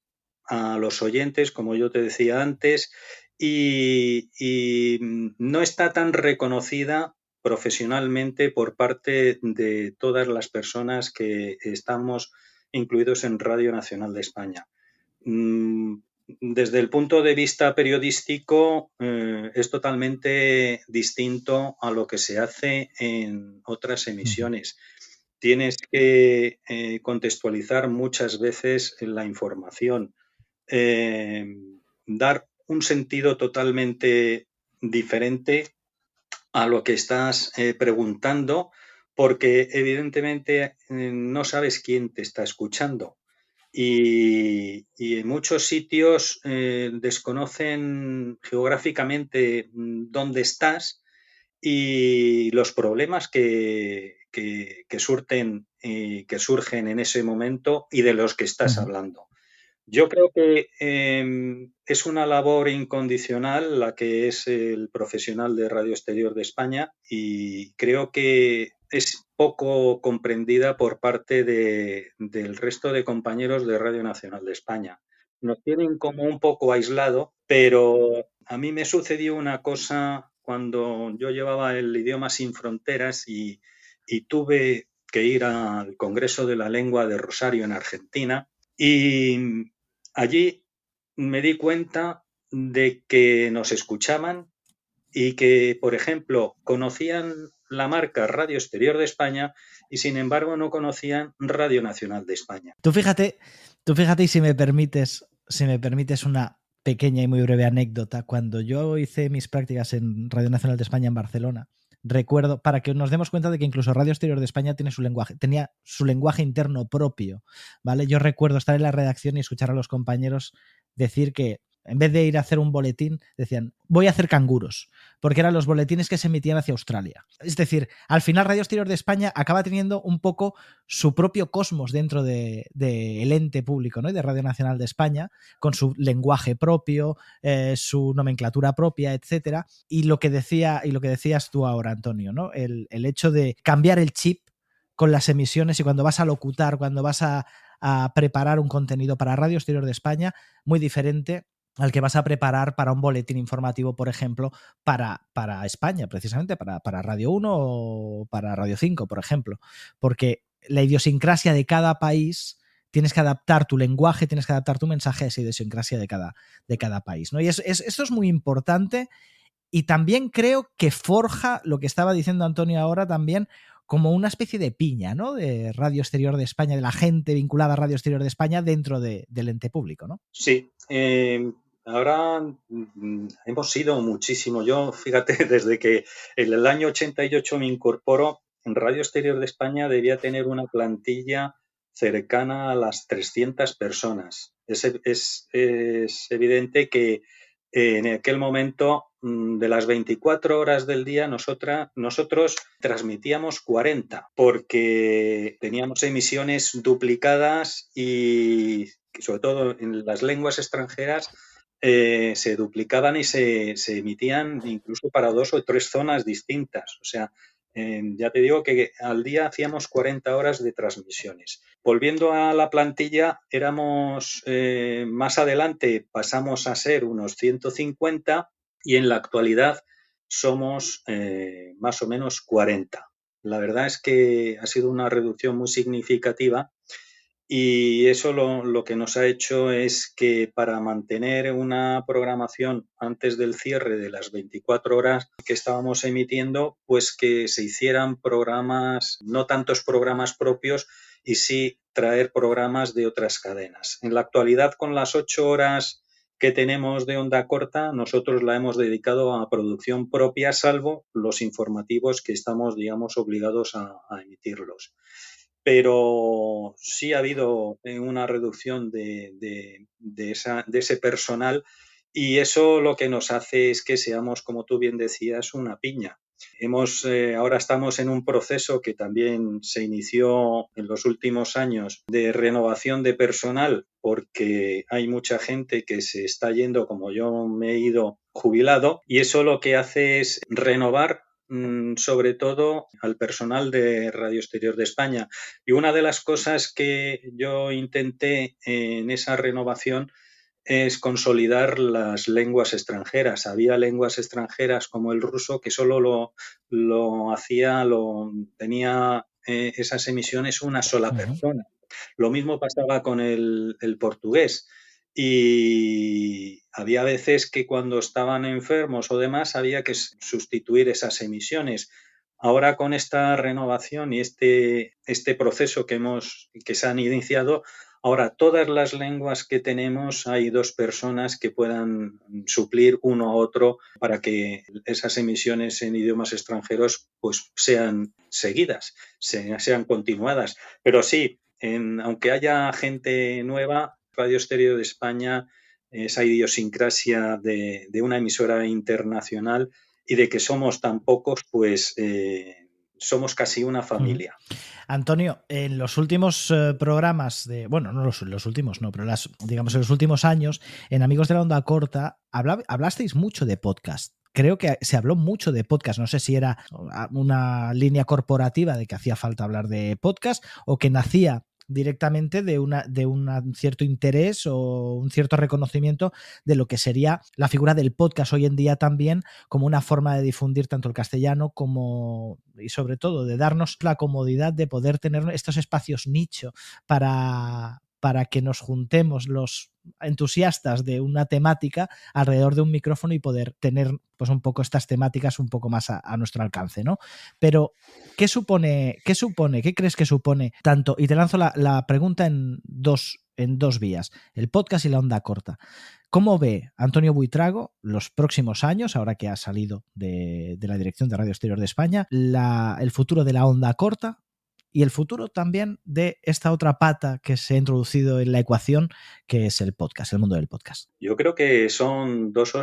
a los oyentes, como yo te decía antes, y, no está tan reconocida profesionalmente por parte de todas las personas que estamos incluidos en Radio Nacional de España. Mm, desde el punto de vista periodístico eh, es totalmente distinto a lo que se hace en otras emisiones. Tienes que eh, contextualizar muchas veces la información. Eh, dar un sentido totalmente diferente a lo que estás eh, preguntando, porque evidentemente no sabes quién te está escuchando. Y, en muchos sitios desconocen geográficamente mm, dónde estás y los problemas que, que, surten, que surgen en ese momento y de los que estás hablando. Yo creo que em, es una labor incondicional la que es el profesional de Radio Exterior de España y creo que es poco comprendida por parte del resto de compañeros de Radio Nacional de España. Nos tienen como un poco aislado, pero a mí me sucedió una cosa cuando yo llevaba el idioma sin fronteras y tuve que ir al Congreso de la Lengua de Rosario en Argentina y allí me di cuenta de que nos escuchaban y que, por ejemplo, conocían la marca Radio Exterior de España y sin embargo no conocían Radio Nacional de España. Tú fíjate, tú fíjate y si me permites, si me permites una pequeña y muy breve anécdota, cuando yo hice mis prácticas en Radio Nacional de España en Barcelona, recuerdo, para que nos demos cuenta de que incluso Radio Exterior de España tiene su lenguaje, tenía su lenguaje interno propio, ¿vale? Yo recuerdo estar en la redacción y escuchar a los compañeros decir que en vez de ir a hacer un boletín, decían, voy a hacer canguros, porque eran los boletines que se emitían hacia Australia. Es decir, al final Radio Exterior de España acaba teniendo un poco su propio cosmos dentro del de, ente público, ¿no? De Radio Nacional de España, con su lenguaje propio, eh, su nomenclatura propia, etcétera. Y lo que decía, y lo que decías tú ahora, Antonio, ¿no? El, hecho de cambiar el chip con las emisiones y cuando vas a locutar, cuando vas a preparar un contenido para Radio Exterior de España, muy diferente al que vas a preparar para un boletín informativo, por ejemplo, para, para España, precisamente, para, para, Radio 1 o para Radio 5, por ejemplo. Porque la idiosincrasia de cada país tienes que adaptar tu lenguaje, tienes que adaptar tu mensaje a esa idiosincrasia de cada, de cada país. ¿no? Y esto es muy importante y también creo que forja lo que estaba diciendo Antonio ahora también como una especie de piña, ¿no? De Radio Exterior de España, de la gente vinculada a Radio Exterior de España dentro del ente público, ¿no? Sí. Eh, ahora mm, hemos sido muchísimo. Yo, fíjate, desde que en el año 88 me incorporo, en Radio Exterior de España debía tener una plantilla cercana a las 300 personas. Es, es, es evidente que en aquel momento mm, de las 24 horas del día nosotros transmitíamos 40 porque teníamos emisiones duplicadas y sobre todo en las lenguas extranjeras eh, se duplicaban y se, se, emitían incluso para dos o tres zonas distintas. O sea, ya te digo que al día hacíamos 40 horas de transmisiones. Volviendo a la plantilla, éramos eh, más adelante, pasamos a ser unos 150 y en la actualidad somos eh, más o menos 40. La verdad es que ha sido una reducción muy significativa y eso lo, que nos ha hecho es que para mantener una programación antes del cierre de las 24 horas que estábamos emitiendo, pues que se hicieran programas, no tantos programas propios, y sí traer programas de otras cadenas. En la actualidad, con las 8 horas que tenemos de onda corta, nosotros la hemos dedicado a producción propia, salvo los informativos que estamos, digamos, obligados a emitirlos pero sí ha habido eh, una reducción de, ese personal y eso lo que nos hace es que seamos, como tú bien decías, una piña. Hemos, eh, ahora estamos en un proceso que también se inició en los últimos años de renovación de personal porque hay mucha gente que se está yendo como yo me he ido jubilado y eso lo que hace es renovar sobre todo al personal de Radio Exterior de España. Y una de las cosas que yo intenté en esa renovación es consolidar las lenguas extranjeras. Había lenguas extranjeras como el ruso que solo lo, lo hacía, lo tenía eh, esas emisiones una sola persona. Lo mismo pasaba con el, el portugués. Y había veces que cuando estaban enfermos o demás había que sustituir esas emisiones. Ahora con esta renovación y este, este proceso que, hemos, que se han iniciado, ahora todas las lenguas que tenemos hay dos personas que puedan suplir uno a otro para que esas emisiones en idiomas extranjeros pues sean seguidas, sean, continuadas. Pero sí, aunque haya gente nueva, Radio Estéreo de España, esa idiosincrasia de, una emisora internacional y de que somos tan pocos, pues eh, somos casi una familia. Antonio, en los últimos eh, programas de, bueno, no los, los, últimos, no, pero las, digamos en los últimos años, en Amigos de la Onda Corta, hablasteis mucho de podcast creo que se habló mucho de podcast. No sé si era una línea corporativa de que hacía falta hablar de podcast o que nacía directamente de, una, de un cierto interés o un cierto reconocimiento de lo que sería la figura del podcast hoy en día también como una forma de difundir tanto el castellano como y sobre todo de darnos la comodidad de poder tener estos espacios nicho para, para que nos juntemos los entusiastas de una temática alrededor de un micrófono y poder tener pues un poco estas temáticas un poco más a, nuestro alcance, ¿no? Pero, ¿qué supone, qué supone, qué crees que supone tanto? Y te lanzo la, pregunta en dos, en dos vías, el podcast y la onda corta. ¿Cómo ve Antonio Buitrago los próximos años, ahora que ha salido de, la dirección de Radio Exterior de España, el futuro de la onda corta y el futuro también de esta otra pata que se ha introducido en la ecuación, que es el podcast, el mundo del podcast. Yo creo que son dos,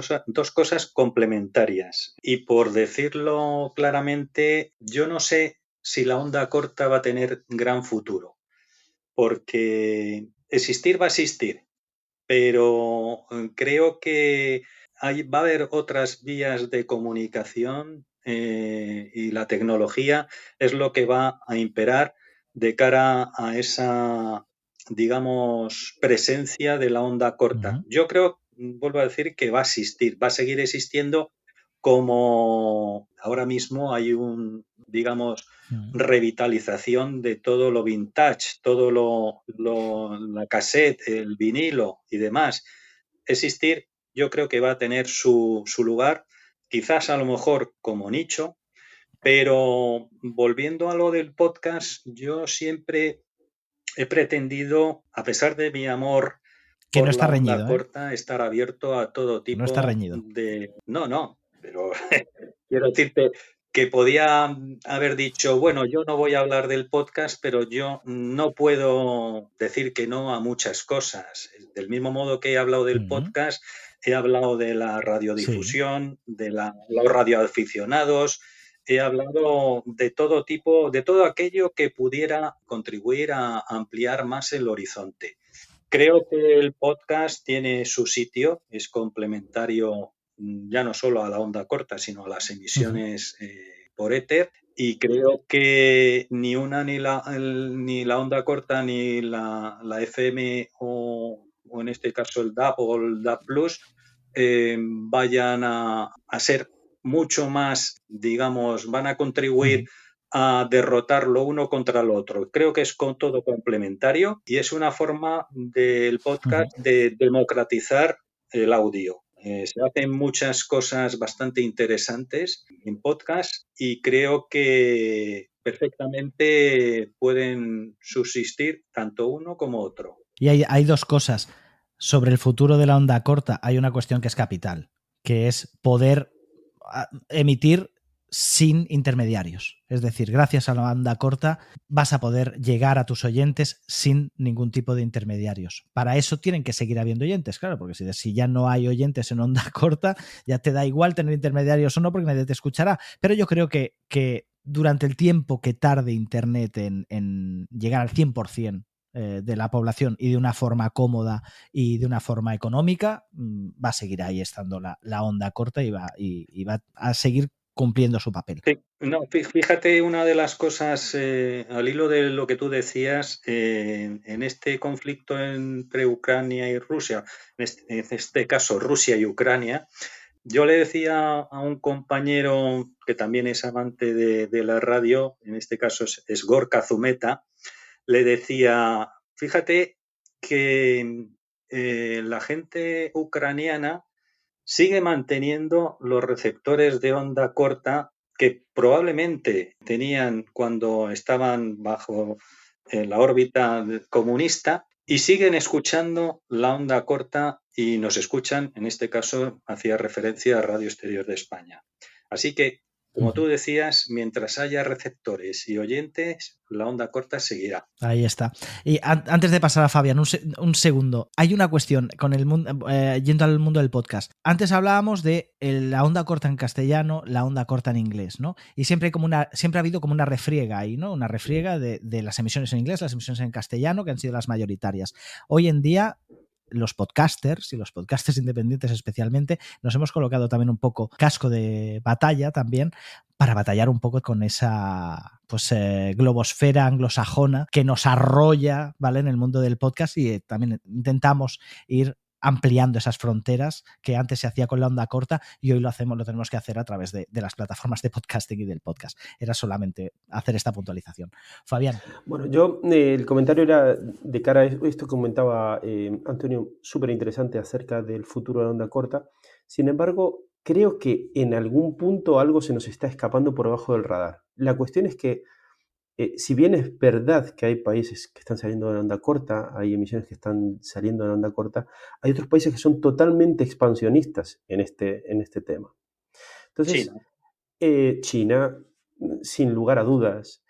cosas complementarias. Y por decirlo claramente, yo no sé si la onda corta va a tener gran futuro, porque existir va a existir, pero creo que hay, va a haber otras vías de comunicación eh, y la tecnología es lo que va a imperar de cara a esa, digamos, presencia de la onda corta. Yo creo, vuelvo a decir, que va a existir, va a seguir existiendo como ahora mismo hay un, digamos, revitalización de todo lo vintage, todo lo, la cassette, el vinilo y demás. Existir, yo creo que va a tener su, su lugar, quizás a lo mejor como nicho, pero volviendo a lo del podcast, yo siempre he pretendido, a pesar de mi amor que no está reñido, ¿eh? corta, estar abierto a todo tipo no está reñido. de... No, no, pero quiero decirte que podía haber dicho, bueno, yo no voy a hablar del podcast, pero yo no puedo decir que no a muchas cosas. Del mismo modo que he hablado del podcast, he hablado de la radiodifusión, de la, los radioaficionados, he hablado de todo tipo, de todo aquello que pudiera contribuir a ampliar más el horizonte. Creo que el podcast tiene su sitio, es complementario mm, ya no solo a la onda corta, sino a las emisiones eh, por éter. Y creo que ni una, ni la, ni la onda corta, ni la, FM o, en este caso el DAP o el DAP Plus eh, vayan a, a ser mucho más, digamos, van a contribuir a derrotar lo uno contra lo otro. Creo que es con todo complementario y es una forma del podcast de democratizar el audio. Eh, se hacen muchas cosas bastante interesantes en podcast y creo que perfectamente pueden subsistir tanto uno como otro. Y hay, dos cosas. Sobre el futuro de la onda corta hay una cuestión que es capital, que es poder emitir sin intermediarios. Es decir, gracias a la banda corta vas a poder llegar a tus oyentes sin ningún tipo de intermediarios. Para eso tienen que seguir habiendo oyentes, claro, porque si, ya no hay oyentes en onda corta, ya te da igual tener intermediarios o no porque nadie te escuchará. Pero yo creo que, que durante el tiempo que tarde Internet en, en llegar al 100% eh, de la población y de una forma cómoda y de una forma económica, mm, va a seguir ahí estando la, onda corta y va, y, va a seguir cumpliendo su papel. no, fíjate una de las cosas, eh, al hilo de lo que tú decías, eh, en este conflicto entre Ucrania y Rusia, en este, caso Rusia y Ucrania, yo le decía a un compañero que también es amante de, la radio, en este caso es, es Gorka Zumeta, le decía, fíjate que eh, la gente ucraniana sigue manteniendo los receptores de onda corta que probablemente tenían cuando estaban bajo eh, la órbita comunista y siguen escuchando la onda corta y nos escuchan, en este caso, hacía referencia a Radio Exterior de España. Así que como tú decías, mientras haya receptores y oyentes, la onda corta seguirá. Ahí está. Y antes de pasar a Fabián, un, segundo. Hay una cuestión con el mundo, eh, yendo al mundo del podcast. Antes hablábamos de la onda corta en castellano, la onda corta en inglés, ¿no? Y siempre, como una, siempre ha habido como una refriega ahí, ¿no? Una refriega de, de las emisiones en inglés, las emisiones en castellano, que han sido las mayoritarias. Hoy en día los podcasters y los podcasters independientes especialmente, nos hemos colocado también un poco casco de batalla también para batallar un poco con esa pues eh, globosfera anglosajona que nos arrolla, ¿vale? En el mundo del podcast y eh, también intentamos ir ampliando esas fronteras que antes se hacía con la onda corta y hoy lo hacemos, lo tenemos que hacer a través de, las plataformas de podcasting y del podcast. Era solamente hacer esta puntualización. Fabián. Bueno, yo eh, el comentario era de cara a esto que comentaba eh, Antonio, súper interesante acerca del futuro de la onda corta. Sin embargo, creo que en algún punto algo se nos está escapando por debajo del radar. La cuestión es que eh, si bien es verdad que hay países que están saliendo de la onda corta, hay emisiones que están saliendo de la onda corta, hay otros países que son totalmente expansionistas en este, en este tema. Entonces, China, eh, sin lugar a dudas,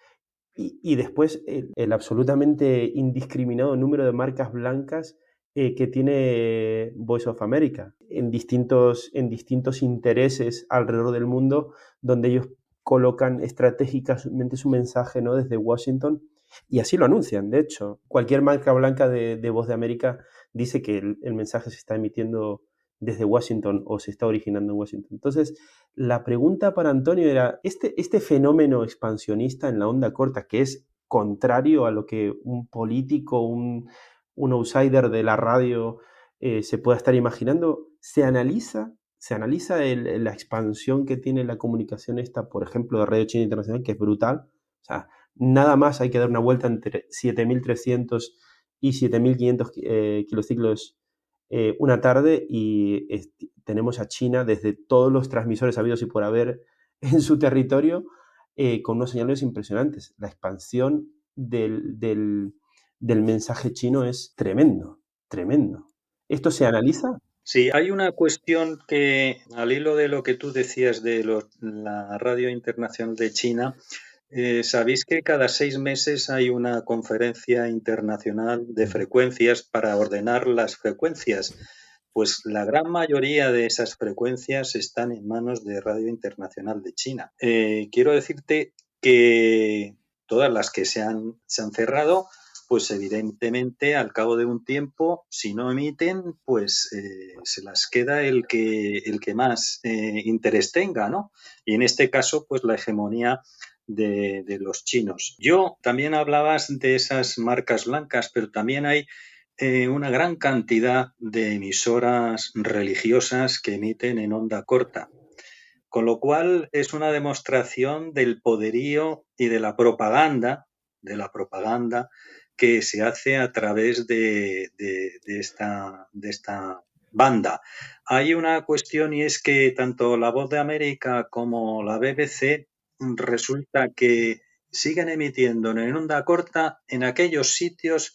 y, después el, absolutamente indiscriminado número de marcas blancas eh, que tiene Voice of America en distintos, en distintos intereses alrededor del mundo, donde ellos colocan estratégicamente su mensaje ¿no? desde Washington y así lo anuncian. De hecho, cualquier marca blanca de, Voz de América dice que el, mensaje se está emitiendo desde Washington o se está originando en Washington. Entonces, la pregunta para Antonio era, este, este fenómeno expansionista en la onda corta, que es contrario a lo que un político, un, outsider de la radio eh, se pueda estar imaginando, ¿se analiza se analiza la expansión que tiene la comunicación esta, por ejemplo, de Radio China Internacional, que es brutal. O sea, nada más hay que dar una vuelta entre 7.300 y 7.500 eh, kilociclos eh, una tarde y tenemos a China desde todos los transmisores habidos y por haber en su territorio eh, con unos señales impresionantes. La expansión del, del, mensaje chino es tremendo, tremendo. ¿Esto se analiza? Sí, hay una cuestión que, al hilo de lo que tú decías de la Radio Internacional de China, eh, Sabéis que cada seis meses hay una conferencia internacional de frecuencias para ordenar las frecuencias. Pues la gran mayoría de esas frecuencias están en manos de Radio Internacional de China. Eh, quiero decirte que todas las que se han, se han cerrado, pues evidentemente al cabo de un tiempo, si no emiten, pues eh, se las queda el que, el que más interés tenga, ¿no? Y en este caso, pues la hegemonía de, los chinos. Yo también hablabas de esas marcas blancas, pero también hay eh, una gran cantidad de emisoras religiosas que emiten en onda corta. Con lo cual es una demostración del poderío y de la propaganda, de la propaganda que se hace a través de, esta, banda. Hay una cuestión y es que tanto La Voz de América como la BBC resulta que siguen emitiendo en onda corta en aquellos sitios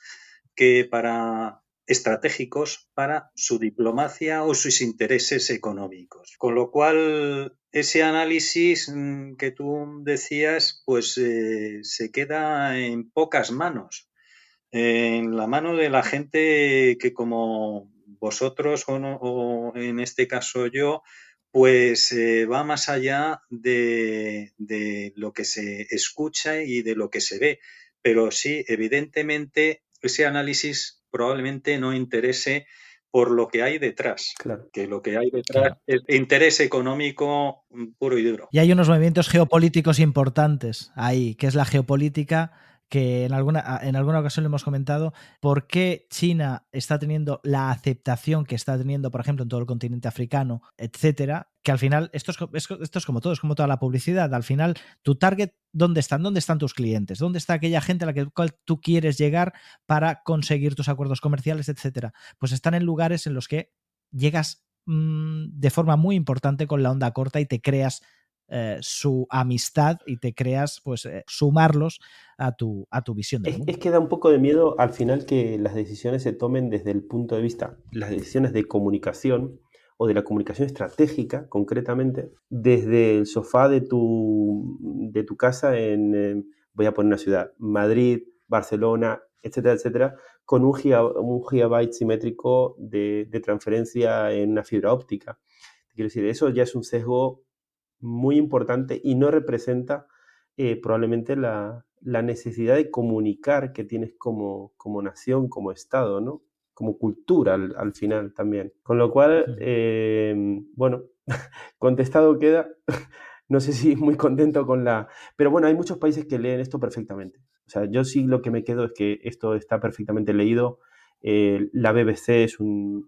que para estratégicos para su diplomacia o sus intereses económicos. Con lo cual, ese análisis mm, que tú decías, pues eh, se queda en pocas manos, en la mano de la gente que como vosotros o en este caso yo, pues eh, va más allá de, lo que se escucha y de lo que se ve. Pero sí, evidentemente, ese análisis probablemente no interese por lo que hay detrás. Que lo que hay detrás es interés económico puro y duro. Y hay unos movimientos geopolíticos importantes ahí, que es la geopolítica que en alguna, en alguna ocasión le hemos comentado, por qué China está teniendo la aceptación que está teniendo, por ejemplo, en todo el continente africano, etcétera, que al final, esto es, esto es como todo, es como toda la publicidad, al final, tu target, ¿dónde están? ¿Dónde están tus clientes? ¿Dónde está aquella gente a la que cual tú quieres llegar para conseguir tus acuerdos comerciales, etcétera? Pues están en lugares en los que llegas mm, de forma muy importante con la onda corta y te creas eh, su amistad y te creas, pues, eh, sumarlos a tu, a tu visión. es, es, que da un poco de miedo al final que las decisiones se tomen desde el punto de vista, las decisiones de comunicación o de la comunicación estratégica, concretamente, desde el sofá de tu, de tu casa en, voy a poner una ciudad, Madrid, Barcelona, etcétera, etcétera, con un, un gigabyte simétrico de, de transferencia en una fibra óptica. Quiero decir, eso ya es un sesgo muy importante y no representa eh, probablemente la, necesidad de comunicar que tienes como, como nación, como Estado, ¿no? Como cultura al, final también. Con lo cual, em, bueno, contestado queda. no sé si muy contento con la... Pero bueno, hay muchos países que leen esto perfectamente. O sea, yo sí lo que me quedo es que esto está perfectamente leído. Eh, la BBC es un...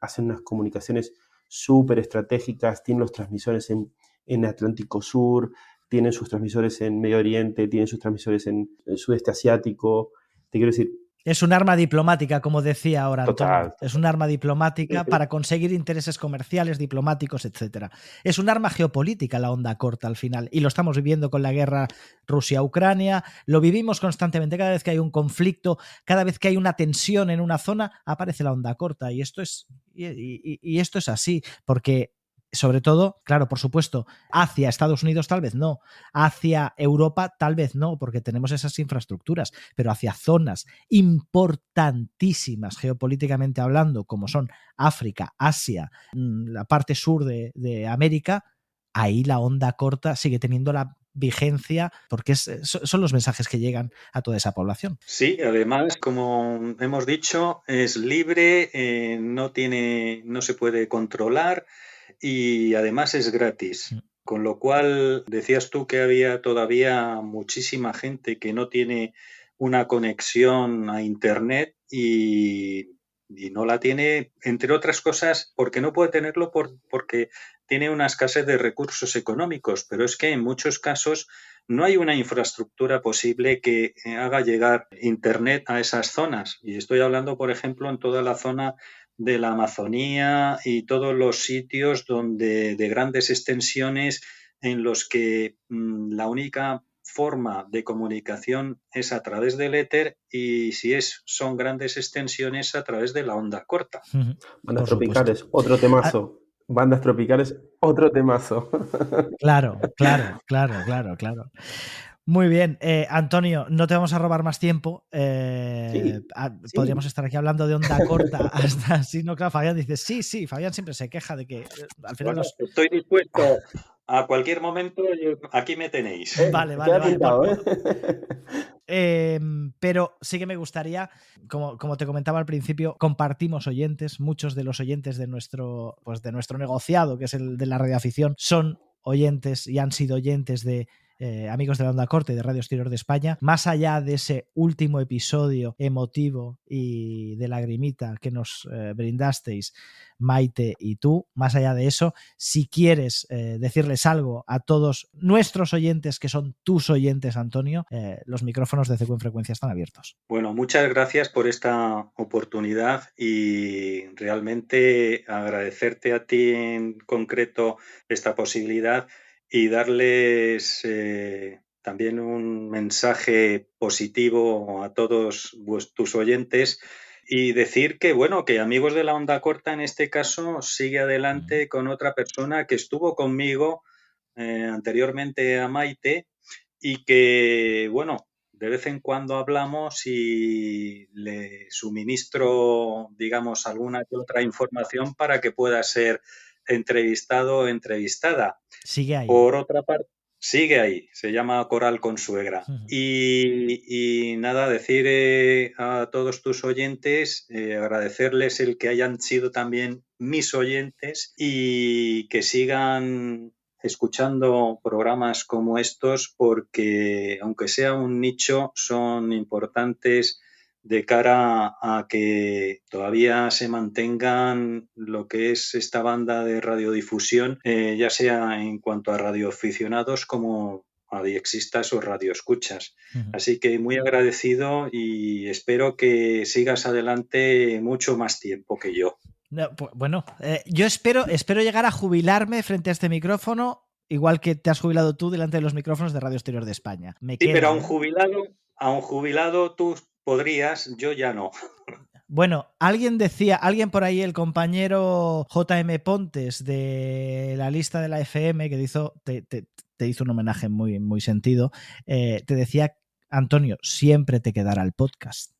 hace unas comunicaciones súper estratégicas, tiene los transmisores en, en Atlántico Sur, tienen sus transmisores en Medio Oriente, tienen sus transmisores en el sudeste asiático. Te quiero decir, es un arma diplomática, como decía ahora Antonio. Es un arma diplomática para conseguir intereses comerciales, diplomáticos, etc. Es un arma geopolítica la onda corta al final. Y lo estamos viviendo con la guerra Rusia-Ucrania. Lo vivimos constantemente. Cada vez que hay un conflicto, cada vez que hay una tensión en una zona, aparece la onda corta. Y esto es, y esto es así, porque sobre todo, claro, por supuesto, hacia Estados Unidos tal vez no, hacia Europa tal vez no, porque tenemos esas infraestructuras, pero hacia zonas importantísimas geopolíticamente hablando, como son África, Asia, mm, la parte sur de, América, ahí la onda corta sigue teniendo la vigencia porque son los mensajes que llegan a toda esa población. Sí, además, como hemos dicho, es libre, eh, no tiene, no se puede controlar y además es gratis. Mm. Con lo cual, decías tú que había todavía muchísima gente que no tiene una conexión a Internet y y no la tiene, entre otras cosas, porque no puede tenerlo por, porque tiene una escasez de recursos económicos, pero es que en muchos casos no hay una infraestructura posible que haga llegar Internet a esas zonas. Y estoy hablando, por ejemplo, en toda la zona de la Amazonía y todos los sitios donde de grandes extensiones en los que mm, la única forma de comunicación es a través del éter y si es son grandes extensiones a través de la onda corta. Bandas tropicales, otro temazo. Bandas tropicales, otro temazo. Claro, claro, claro, claro, claro. Muy bien, eh, Antonio, no te vamos a robar más tiempo. Eh, podríamos estar aquí hablando de onda corta hasta si no, claro, Fabián dice, sí, sí, Fabián siempre se queja de que eh, al final Estoy dispuesto a cualquier momento, aquí me tenéis. vale, vale, vale. Em, pero sí que me gustaría, como, como, te comentaba al principio, compartimos oyentes, muchos de los oyentes de nuestro, pues de nuestro negociado, que es el de la radioafición, son oyentes y han sido oyentes de eh, amigos de la Onda Corte de Radio Exterior de España, más allá de ese último episodio emotivo y de lagrimita que nos eh, brindasteis, Maite y tú, más allá de eso, si quieres eh, decirles algo a todos nuestros oyentes que son tus oyentes, Antonio, los micrófonos de CQ en frecuencia están abiertos. Bueno, muchas gracias por esta oportunidad y realmente agradecerte a ti en concreto esta posibilidad y darles eh, también un mensaje positivo a todos tus oyentes y decir que, bueno, que Amigos de la Onda Corta en este caso sigue adelante con otra persona que estuvo conmigo eh, anteriormente a Maite y que, bueno, de vez en cuando hablamos y le suministro, digamos, alguna que otra información para que pueda ser entrevistado o entrevistada. Sigue ahí. Por otra parte, sigue ahí, se llama Coral Consuegra. y, nada, decir eh, a todos tus oyentes, eh, agradecerles el que hayan sido también mis oyentes y que sigan escuchando programas como estos porque aunque sea un nicho son importantes de cara a que todavía se mantengan lo que es esta banda de radiodifusión, eh, ya sea en cuanto a radioaficionados como a diexistas o radioescuchas. Así que muy agradecido y espero que sigas adelante mucho más tiempo que yo. bueno, eh, yo espero, espero llegar a jubilarme frente a este micrófono, igual que te has jubilado tú delante de los micrófonos de Radio Exterior de España. sí, pero a un jubilado, a un jubilado tú podrías, yo ya no. Bueno, alguien decía, alguien por ahí, el compañero JM Pontes de la lista de la FM, que te hizo, te, hizo un homenaje muy, muy sentido, eh, te decía, Antonio, siempre te quedará el podcast.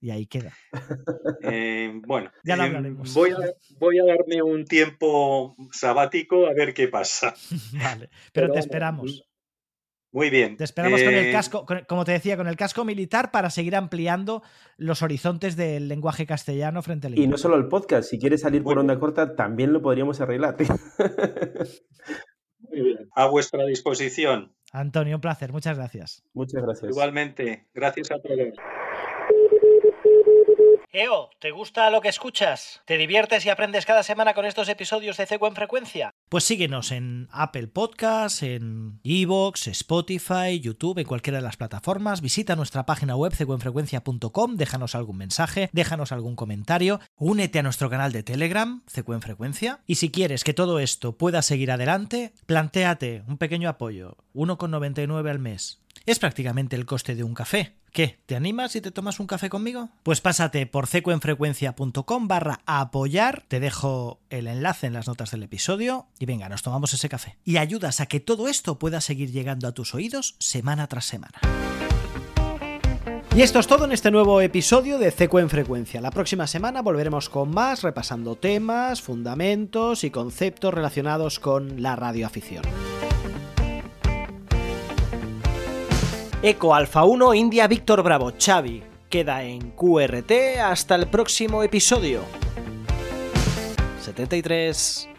Y ahí queda. Eh, bueno, ya lo eh, voy, a, voy, a, darme un tiempo sabático a ver qué pasa. vale, pero, te esperamos. Muy bien. Te esperamos con el eh, casco, como te decía, con el casco militar para seguir ampliando los horizontes del lenguaje castellano frente al Y no solo el podcast, si quieres salir por onda corta, también lo podríamos arreglar. Muy bien. A vuestra disposición. Antonio, un placer, muchas gracias. Muchas gracias. Igualmente, gracias a todos. Eo, ¿te gusta lo que escuchas? ¿Te diviertes y aprendes cada semana con estos episodios de CECO en frecuencia? Pues síguenos en Apple Podcasts, en Evox, Spotify, YouTube, en cualquiera de las plataformas. Visita nuestra página web cecoenfrecuencia.com, déjanos algún mensaje, déjanos algún comentario, únete a nuestro canal de Telegram, Ceco en Frecuencia. Y si quieres que todo esto pueda seguir adelante, plantéate un pequeño apoyo, 1,99 al mes. Es prácticamente el coste de un café. ¿Qué? ¿Te animas y te tomas un café conmigo? Pues pásate por cecoenfrecuencia.com barra apoyar, te dejo el enlace en las notas del episodio y venga, nos tomamos ese café. Y ayudas a que todo esto pueda seguir llegando a tus oídos semana tras semana. Y esto es todo en este nuevo episodio de Ceco en Frecuencia. La próxima semana volveremos con más, repasando temas, fundamentos y conceptos relacionados con la radioafición. Eco Alfa 1 India Víctor Bravo. Xavi queda en QRT hasta el próximo episodio. 73